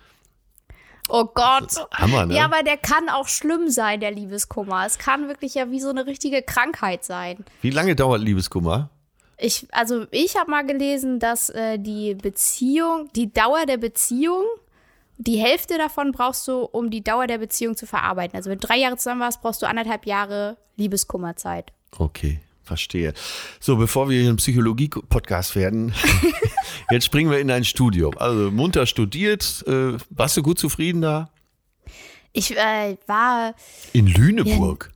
Oh Gott. Hammer, ne? Ja, aber der kann auch schlimm sein, der Liebeskummer. Es kann wirklich ja wie so eine richtige Krankheit sein. Wie lange dauert Liebeskummer? Ich, also ich habe mal gelesen, dass äh, die Beziehung, die Dauer der Beziehung, die Hälfte davon brauchst du, um die Dauer der Beziehung zu verarbeiten. Also wenn du drei Jahre zusammen warst, brauchst du anderthalb Jahre Liebeskummerzeit. Okay, verstehe. So, bevor wir hier ein Psychologie-Podcast werden, jetzt springen wir in dein Studium. Also munter studiert, äh, warst du gut zufrieden da? Ich äh, war, In Lüneburg.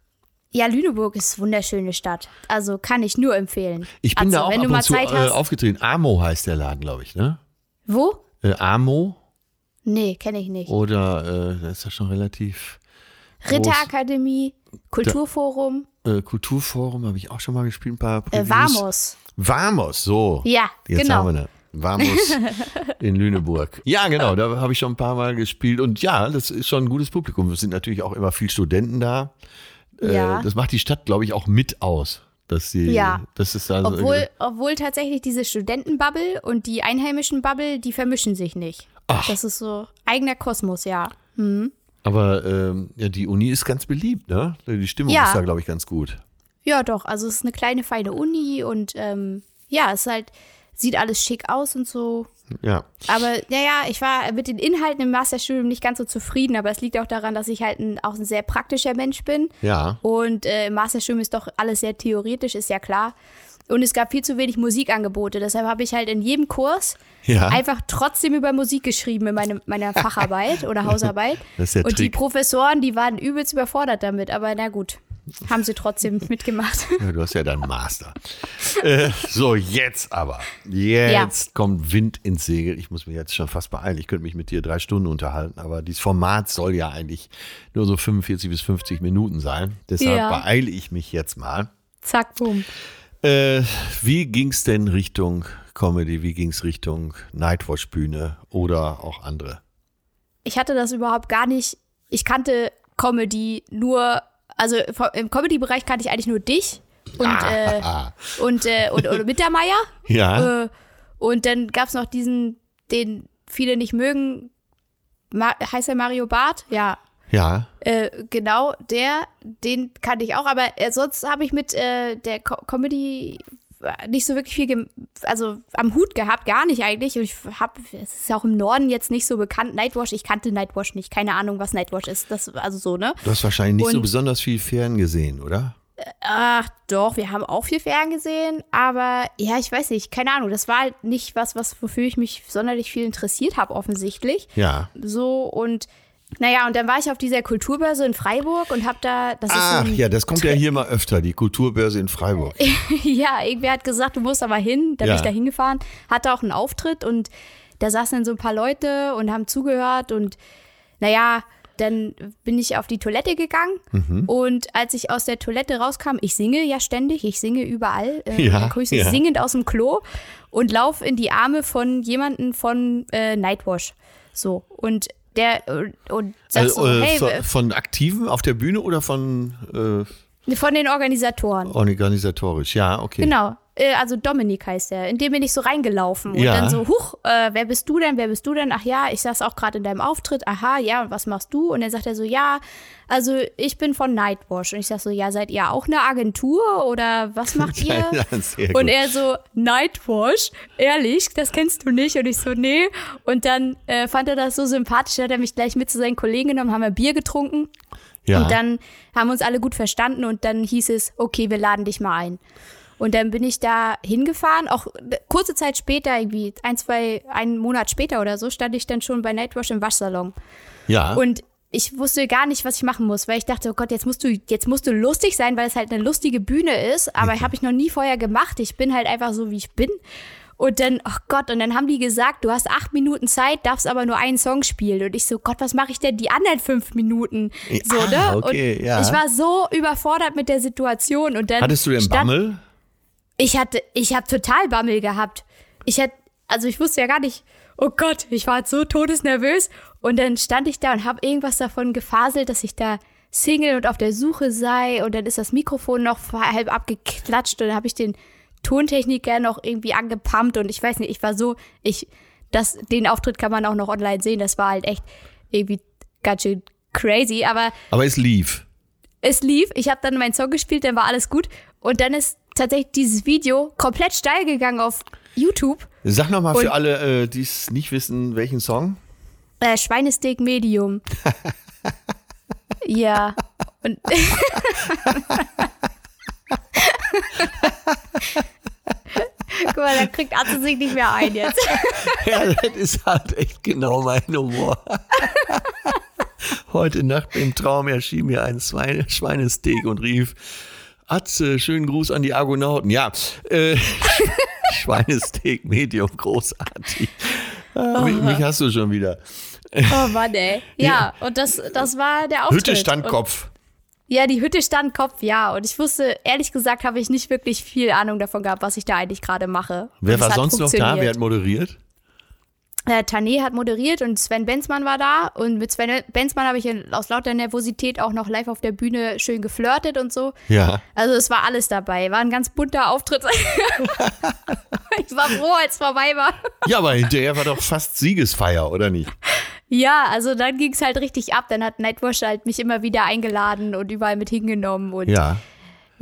ja, Lüneburg ist eine wunderschöne Stadt. Also kann ich nur empfehlen. Ich bin also, da auch wenn ab du mal und zu Zeit äh, hast. aufgetreten. Amo heißt der Laden, glaube ich, ne? Wo? Äh, Amo Nee, kenne ich nicht. oder äh, das ist ja schon relativ Ritterakademie, Kulturforum, äh, Kulturforum habe ich auch schon mal gespielt, ein paar äh, Previews. Vamos. Vamos, so. Ja, Jetzt genau. haben wir ne. Vamos in Lüneburg. Ja, genau, da habe ich schon ein paar Mal gespielt und ja, das ist schon ein gutes Publikum. Es sind natürlich auch immer viel Studenten da. Äh, Ja. Das macht die Stadt, glaube ich, auch mit aus. Dass sie, Ja. das ist also Obwohl, obwohl tatsächlich diese Studentenbubble und die einheimischen Bubble, die vermischen sich nicht. Ach. Das ist so eigener Kosmos, ja. aber ähm, ja, die Uni ist ganz beliebt, ne? Die Stimmung Ja. ist da, glaube ich, ganz gut. Ja, doch. Also es ist eine kleine, feine Uni und ähm, ja, es ist halt, sieht alles schick aus und so. Ja. Aber naja, ich war mit den Inhalten im Masterstudium nicht ganz so zufrieden, aber es liegt auch daran, dass ich halt ein, auch ein sehr praktischer Mensch bin. Ja. Und äh, im Masterstudium ist doch alles sehr theoretisch, ist ja klar. Und es gab viel zu wenig Musikangebote. Deshalb habe ich halt in jedem Kurs Ja. einfach trotzdem über Musik geschrieben in meinem, meiner Facharbeit oder Hausarbeit. Das ist der Und die Trick. Professoren, die waren übelst überfordert damit. Aber na gut, haben sie trotzdem mitgemacht. Ja, du hast ja deinen Master. äh, so, jetzt aber. Jetzt kommt Wind ins Segel. Ich muss mich jetzt schon fast beeilen. Ich könnte mich mit dir drei Stunden unterhalten, aber dieses Format soll ja eigentlich nur so 45 bis 50 Minuten sein. Deshalb Ja. beeile ich mich jetzt mal. Zack, boom. Äh, wie ging es denn Richtung Comedy? Wie ging es Richtung Nightwatch-Bühne oder auch andere? Ich hatte das überhaupt gar nicht. Ich kannte Comedy nur, also im Comedy-Bereich kannte ich eigentlich nur dich und, äh, Ah, und, äh, und, und Mittermeier. ja. Äh, und dann gab es noch diesen, den viele nicht mögen. Ma heißt er Mario Barth? Ja. Ja. Äh, genau, der, den kannte ich auch, aber äh, sonst habe ich mit äh, der Co Comedy nicht so wirklich viel, also am Hut gehabt, gar nicht eigentlich. Und ich habe, es ist ja auch im Norden jetzt nicht so bekannt, Nightwash, ich kannte Nightwash nicht, keine Ahnung, was Nightwash ist, das, also so, ne? Du hast wahrscheinlich nicht so Und- besonders viel Fern gesehen, oder? Ach doch, wir haben auch viel ferngesehen, aber ja, ich weiß nicht, keine Ahnung, das war halt nicht was, was wofür ich mich sonderlich viel interessiert habe, offensichtlich. Ja. So und Naja, und dann war ich auf dieser Kulturbörse in Freiburg und hab da, das ist so Ach ein ja, das kommt ja hier mal öfter, die Kulturbörse in Freiburg. ja, irgendwer hat gesagt, du musst aber hin. Da bin Ja. ich da hingefahren, hatte auch einen Auftritt und da saßen dann so ein paar Leute und haben zugehört und naja, dann bin ich auf die Toilette gegangen Mhm. und als ich aus der Toilette rauskam, ich singe ja ständig, ich singe überall, äh, Ja, so ja. singend aus dem Klo und lauf in die Arme von jemandem von äh, Nightwash. So, und der und, und sag Also, so, äh, hey, von, von Aktiven auf der Bühne oder von äh, von den Organisatoren. organisatorisch? Ja, okay. Genau. Äh, Also Dominik heißt er. In dem bin ich so reingelaufen. Und Ja. dann so, huch, äh, wer bist du denn? Wer bist du denn? Ach ja, ich saß auch gerade in deinem Auftritt. Aha, ja, und was machst du? Und dann sagt er so, ja, also ich bin von Nightwash. Und ich sag so, ja, seid ihr auch eine Agentur oder was macht ihr? Ja, Und er so, Nightwash? Ehrlich, das kennst du nicht? Und ich so, nee. Und dann äh, fand er das so sympathisch, da hat er mich gleich mit zu seinen Kollegen genommen, haben wir Bier getrunken. Ja. Und dann haben wir uns alle gut verstanden und dann hieß es, okay, wir laden dich mal ein. Und dann bin ich da hingefahren, auch kurze Zeit später, irgendwie ein, zwei, einen Monat später oder so, stand ich dann schon bei Nightwash im Waschsalon. ja. Und ich wusste gar nicht, was ich machen muss, weil ich dachte, oh Gott, jetzt musst du, jetzt musst du lustig sein, weil es halt eine lustige Bühne ist. Aber habe ich noch nie vorher gemacht. Ich bin halt einfach so, wie ich bin. Und dann, oh Gott, und dann haben die gesagt, du hast acht Minuten Zeit, darfst aber nur einen Song spielen. Und ich so, Gott, was mache ich denn die anderen fünf Minuten? So, Ah, ne? okay, und ja. ich war so überfordert mit der Situation. Und dann Hattest du denn Bammel? ich hatte, ich habe total Bammel gehabt. Ich hatte, also ich wusste ja gar nicht, oh Gott, ich war jetzt so todesnervös. Und dann stand ich da und habe irgendwas davon gefaselt, dass ich da Single und auf der Suche sei. Und dann ist das Mikrofon noch halb abgeklatscht und dann habe ich den Tontechniker noch irgendwie angepumpt und ich weiß nicht, ich war so, ich, das, den Auftritt kann man auch noch online sehen. Das war halt echt irgendwie ganz schön crazy, aber Aber es lief. es lief, ich habe dann meinen Song gespielt, dann war alles gut. Und dann ist tatsächlich dieses Video komplett steil gegangen auf YouTube. Sag nochmal für alle, äh, die es nicht wissen, welchen Song? Äh, Schweinesteak Medium. ja. Und Guck mal, da kriegt Atze sich nicht mehr ein jetzt. Ja, das ist halt echt genau mein Humor. Heute Nacht im Traum erschien mir ein Schweine Schweinesteak und rief, Atze, schönen Gruß an die Argonauten. Ja, äh, Schweinesteak, Medium, großartig. Ah, mich, mich hast du schon wieder. Oh Mann, ey. Ja, und das, das war der Auftritt. Hütte stand Und- Kopf. Ja, die Hütte stand Kopf, ja. Und ich wusste, ehrlich gesagt, habe ich nicht wirklich viel Ahnung davon gehabt, was ich da eigentlich gerade mache. Wer Und war sonst noch da? Wer hat moderiert? Äh, Tané hat moderiert und Sven Benzmann war da. Und mit Sven Benzmann habe ich aus lauter Nervosität auch noch live auf der Bühne schön geflirtet und so. Ja. Also es war alles dabei. War ein ganz bunter Auftritt. ich war froh, als es vorbei war. Ja, aber hinterher war doch fast Siegesfeier, oder nicht? Ja, also dann ging es halt richtig ab. Dann hat Nightwash halt mich immer wieder eingeladen und überall mit hingenommen. Und Ja.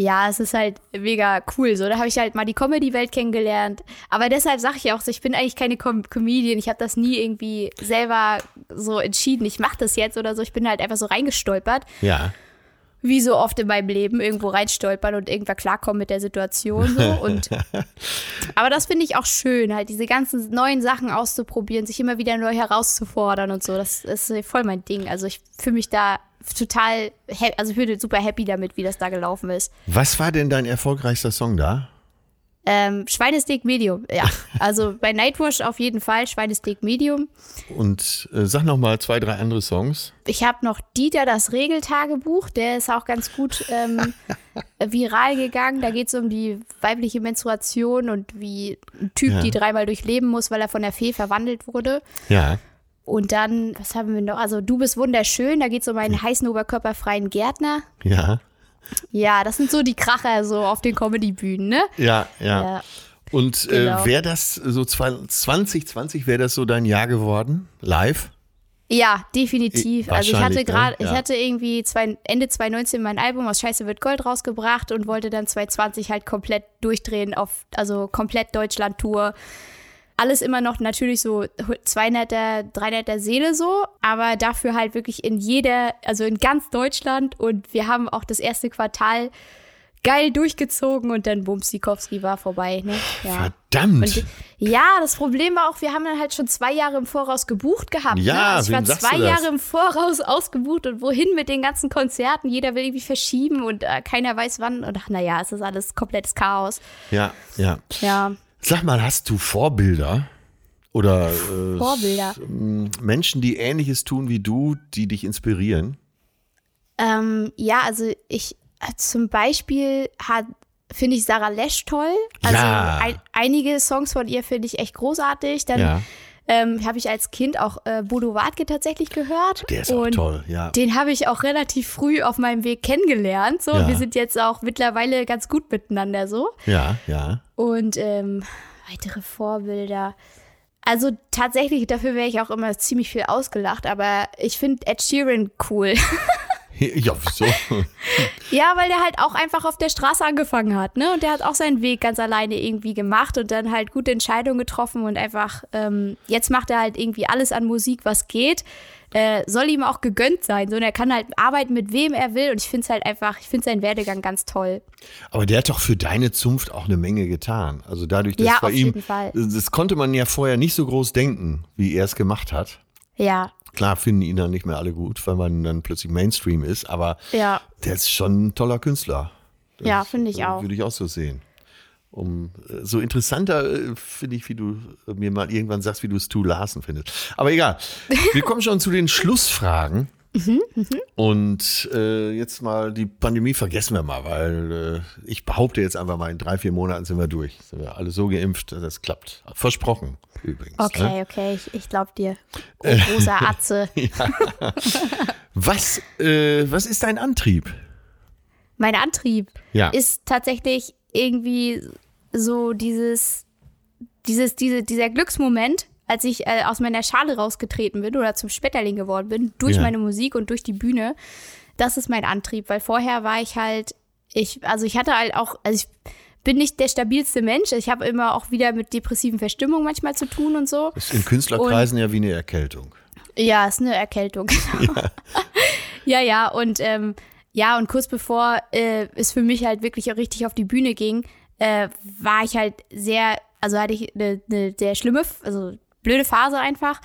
Ja, es ist halt mega cool. So, da habe ich halt mal die Comedy-Welt kennengelernt. Aber deshalb sage ich auch so, ich bin eigentlich keine Com Comedian. Ich habe das nie irgendwie selber so entschieden, ich mache das jetzt oder so. Ich bin halt einfach so reingestolpert. Ja. Wie so oft in meinem Leben, irgendwo reinstolpern und irgendwann klarkommen mit der Situation. So. Und, aber das finde ich auch schön, halt diese ganzen neuen Sachen auszuprobieren, sich immer wieder neu herauszufordern und so. Das ist voll mein Ding. Also ich fühle mich da total, also ich bin super happy damit, wie das da gelaufen ist. Was war denn dein erfolgreichster Song da? Ähm, Schweinesteak Medium, ja. Also bei Nightwash auf jeden Fall Schweinesteak Medium. Und äh, sag noch mal zwei, drei andere Songs. Ich habe noch Dieter das Regeltagebuch, der ist auch ganz gut ähm, viral gegangen. Da geht es um die weibliche Menstruation und wie ein Typ Ja. die dreimal durchleben muss, weil er von der Fee verwandelt wurde. Ja. Und dann, was haben wir noch? Also Du bist wunderschön, da geht es um einen heißen oberkörperfreien Gärtner. Ja. Ja, das sind so die Kracher so auf den Comedy-Bühnen, ne? Ja, ja. Ja. Und Genau. äh, wäre das so 2020, wäre das so dein Jahr geworden? Live? Ja, definitiv. Also ich hatte ne? gerade, ich Ja. hatte irgendwie zwei, Ende 2019 mein Album aus Scheiße wird Gold rausgebracht und wollte dann 2020 halt komplett durchdrehen auf, also komplett Deutschland-Tour. Alles immer noch natürlich so zwei netter, drei netter Seele so, aber dafür halt wirklich in jeder, also in ganz Deutschland und wir haben auch das erste Quartal geil durchgezogen und dann Bums, Sikowski war vorbei. Ne? Ja. Verdammt! Und, ja, das Problem war auch, wir haben dann halt schon zwei Jahre im Voraus gebucht gehabt. Ja, ne? also ich war zwei? Jahre im Voraus ausgebucht und wohin mit den ganzen Konzerten? Jeder will irgendwie verschieben und äh, keiner weiß wann. Und ach, naja, es ist alles komplettes Chaos. Ja, ja. Ja, Sag mal, hast du Vorbilder? Oder äh, Vorbilder. m, Menschen, die Ähnliches tun wie du, die dich inspirieren? Ähm, ja, also ich äh, zum Beispiel hat finde ich Sarah Lesch toll. Also Ja. ein, einige Songs von ihr finde ich echt großartig. Dann Ja. Ähm, habe ich als Kind auch äh, Bodo Wartke tatsächlich gehört. Der ist auch toll, ja. Den habe ich auch relativ früh auf meinem Weg kennengelernt. So, Ja. wir sind jetzt auch mittlerweile ganz gut miteinander so. Ja, ja. Und ähm, weitere Vorbilder. Also tatsächlich, dafür wäre ich auch immer ziemlich viel ausgelacht, aber ich finde Ed Sheeran cool. Ja, wieso? Ja, weil der halt auch einfach auf der Straße angefangen hat, ne? Und der hat auch seinen Weg ganz alleine irgendwie gemacht und dann halt gute Entscheidungen getroffen und einfach, ähm, jetzt macht er halt irgendwie alles an Musik, was geht. Äh, soll ihm auch gegönnt sein. So, und er kann halt arbeiten mit wem er will. Und ich finde es halt einfach, ich finde seinen Werdegang ganz toll. Aber der hat doch für deine Zunft auch eine Menge getan. Also dadurch, dass Ja, bei auf ihm, jeden Fall. das konnte man ja vorher nicht so groß denken, wie er es gemacht hat. Ja, Klar finden ihn dann nicht mehr alle gut, weil man dann plötzlich Mainstream ist, aber ja, der ist schon ein toller Künstler. ja, finde ich auch. Würde ich auch so sehen. Um, äh, so interessanter äh, finde ich, wie du äh, mir mal irgendwann sagst, wie du Stu Larsen findest. Aber egal. Wir kommen schon zu den Schlussfragen. Mhm, Und äh, jetzt mal die Pandemie vergessen wir mal, weil äh, ich behaupte jetzt einfach mal, in drei, vier Monaten sind wir durch. Sind wir alle so geimpft, dass das klappt. Versprochen übrigens. Ne? Okay, okay, ich, ich glaube dir. Oh, großer Atze. Was, äh, was ist dein Antrieb? Mein Antrieb Ja. ist tatsächlich irgendwie so dieses, dieses, diese, dieser Glücksmoment, als ich äh, aus meiner Schale rausgetreten bin oder zum Spetterling geworden bin, durch Ja. meine Musik und durch die Bühne. Das ist mein Antrieb, weil vorher war ich halt, ich, also ich hatte halt auch, also ich bin nicht der stabilste Mensch. Ich habe immer auch wieder mit depressiven Verstimmungen manchmal zu tun und so. Ist in Künstlerkreisen ja wie eine Erkältung. Ja, ist eine Erkältung. Genau. Ja, ja, und ähm, ja, und kurz bevor äh, es für mich halt wirklich auch richtig auf die Bühne ging, äh, war ich halt sehr, also hatte ich eine, eine sehr schlimme, also blöde Phase einfach.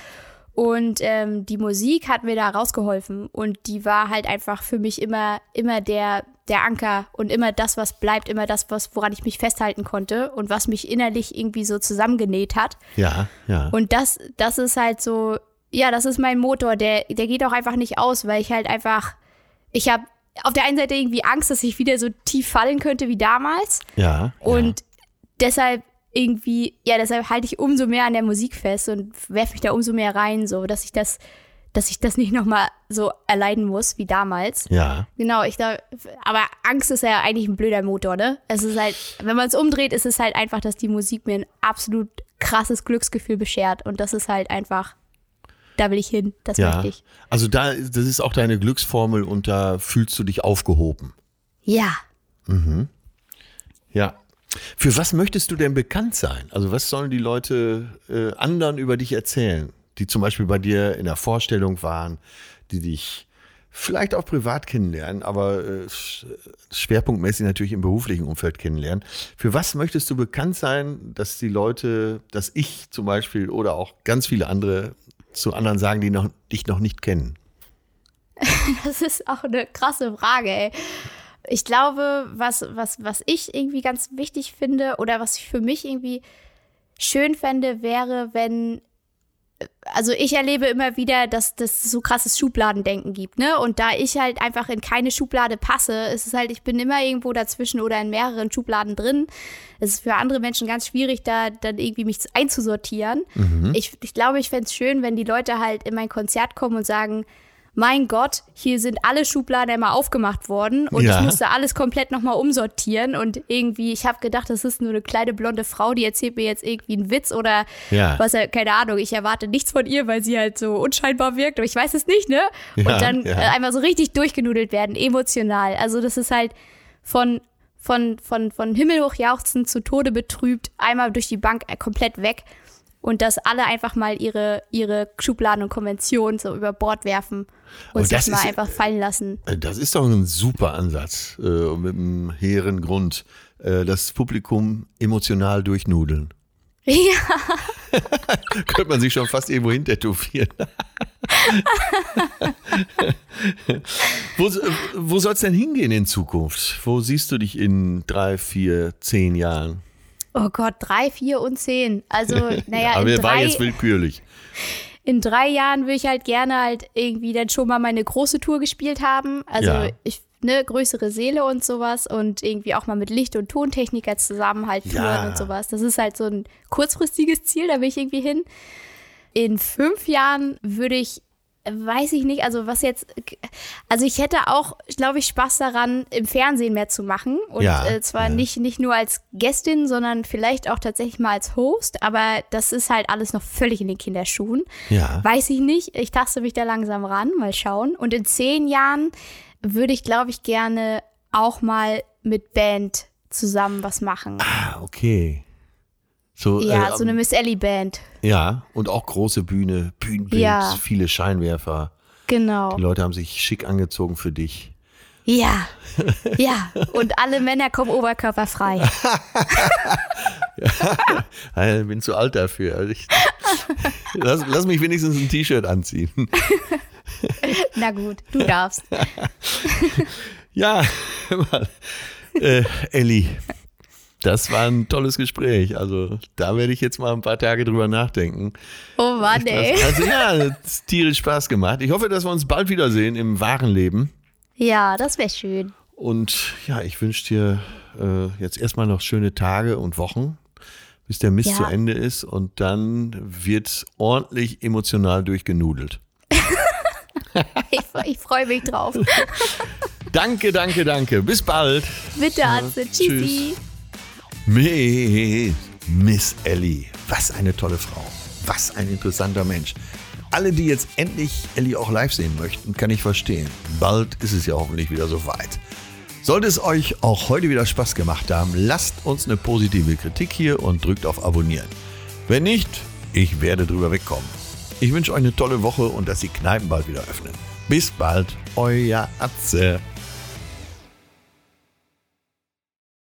Und ähm, die Musik hat mir da rausgeholfen und die war halt einfach für mich immer, immer der, der Anker und immer das, was bleibt, immer das, was, woran ich mich festhalten konnte und was mich innerlich irgendwie so zusammengenäht hat. Ja, ja. Und das, das ist halt so, ja, das ist mein Motor, der, der geht auch einfach nicht aus, weil ich halt einfach, ich habe auf der einen Seite irgendwie Angst, dass ich wieder so tief fallen könnte wie damals. ja. Und deshalb irgendwie, ja, deshalb halte ich umso mehr an der Musik fest und werfe mich da umso mehr rein, so, dass ich das, dass ich das nicht nochmal so erleiden muss wie damals. ja. Genau, ich glaube, aber Angst ist ja eigentlich ein blöder Motor, ne? Es ist halt, wenn man es umdreht, ist es halt einfach, dass die Musik mir ein absolut krasses Glücksgefühl beschert und das ist halt einfach, da will ich hin, das Ja, möchte ich. also da, das ist auch deine Glücksformel und da fühlst du dich aufgehoben. Ja. Ja. Für was möchtest du denn bekannt sein? Also was sollen die Leute äh, anderen über dich erzählen, die zum Beispiel bei dir in der Vorstellung waren, die dich vielleicht auch privat kennenlernen, aber äh, sch- schwerpunktmäßig natürlich im beruflichen Umfeld kennenlernen. Für was möchtest du bekannt sein, dass die Leute, dass ich zum Beispiel oder auch ganz viele andere zu anderen sagen, die noch, dich noch nicht kennen? Das ist auch eine krasse Frage, ey. Ich glaube, was, was, was ich irgendwie ganz wichtig finde oder was ich für mich irgendwie schön fände, wäre, wenn. Also ich erlebe immer wieder, dass das so krasses Schubladendenken gibt, ne? Und da ich halt einfach in keine Schublade passe, ist es halt, ich bin immer irgendwo dazwischen oder in mehreren Schubladen drin. Es ist für andere Menschen ganz schwierig, da dann irgendwie mich einzusortieren. Ich, ich glaube, ich fände es schön, wenn die Leute halt in mein Konzert kommen und sagen, mein Gott, hier sind alle Schubladen einmal aufgemacht worden und Ja. ich musste alles komplett nochmal umsortieren und irgendwie, ich habe gedacht, das ist nur eine kleine blonde Frau, die erzählt mir jetzt irgendwie einen Witz oder Ja. was, keine Ahnung, ich erwarte nichts von ihr, weil sie halt so unscheinbar wirkt, aber ich weiß es nicht, ne? Ja, und dann einmal so richtig durchgenudelt werden, emotional. Also das ist halt von von, von, von Himmel hoch jauchzen zu Tode betrübt, einmal durch die Bank äh, komplett weg. Und dass alle einfach mal ihre, ihre Schubladen und Konventionen so über Bord werfen und das sich mal ist- einfach fallen lassen. Äh, Das ist doch ein super Ansatz äh, mit einem hehren Grund. Äh, das Publikum emotional durchnudeln. Ja, Könnte man sich schon fast irgendwo hin tätowieren. wo wo soll es denn hingehen in Zukunft? Wo siehst du dich in drei, vier, zehn Jahren? Oh Gott, drei, vier und zehn. Also, naja, Aber war drei, jetzt willkürlich. in drei Jahren würde ich halt gerne halt irgendwie dann schon mal meine große Tour gespielt haben. Also Ja. ich, ne, größere Seele und sowas und irgendwie auch mal mit Licht- und Tontechniker zusammen halt touren Ja. und sowas. Das ist halt so ein kurzfristiges Ziel, da will ich irgendwie hin. In fünf Jahren würde ich, weiß ich nicht, also was jetzt, also ich hätte auch, glaube ich, Spaß daran, im Fernsehen mehr zu machen. Und Ja, äh, zwar ja. nicht, nicht nur als Gästin, sondern vielleicht auch tatsächlich mal als Host, aber das ist halt alles noch völlig in den Kinderschuhen. Ja. Weiß ich nicht. Ich taste mich da langsam ran, mal schauen. Und in zehn Jahren würde ich, glaube ich, gerne auch mal mit Band zusammen was machen. Ah, okay. So, ja, äh, so eine Miss Ellie Band. ja, und auch große Bühne, Bühnenbild, Ja. viele Scheinwerfer. Genau. Die Leute haben sich schick angezogen für dich. Ja. Ja. Und alle Männer kommen oberkörperfrei. Ich bin zu alt dafür. Also ich, lass, lass mich wenigstens ein T-Shirt anziehen. Na gut, du darfst. Ja, mal. Äh, Elli, das war ein tolles Gespräch. Also da werde ich jetzt mal ein paar Tage drüber nachdenken. Oh Mann, ey. Also ja, tierisch Spaß gemacht. Ich hoffe, dass wir uns bald wiedersehen im wahren Leben. Ja, das wäre schön. Und ja, ich wünsche dir äh, jetzt erstmal noch schöne Tage und Wochen, bis der Mist Ja. zu Ende ist. Und dann wird ordentlich emotional durchgenudelt. Ich, ich freue mich drauf. Danke, danke, danke. Bis bald. Bitte, Atze. Tschüssi. Miss, Miss Ellie. Was eine tolle Frau. Was ein interessanter Mensch. Alle, die jetzt endlich Ellie auch live sehen möchten, kann ich verstehen. Bald ist es ja hoffentlich wieder soweit. Sollte es euch auch heute wieder Spaß gemacht haben, lasst uns eine positive Kritik hier und drückt auf Abonnieren. Wenn nicht, ich werde drüber wegkommen. Ich wünsche euch eine tolle Woche und dass die Kneipen bald wieder öffnen. Bis bald, euer Atze.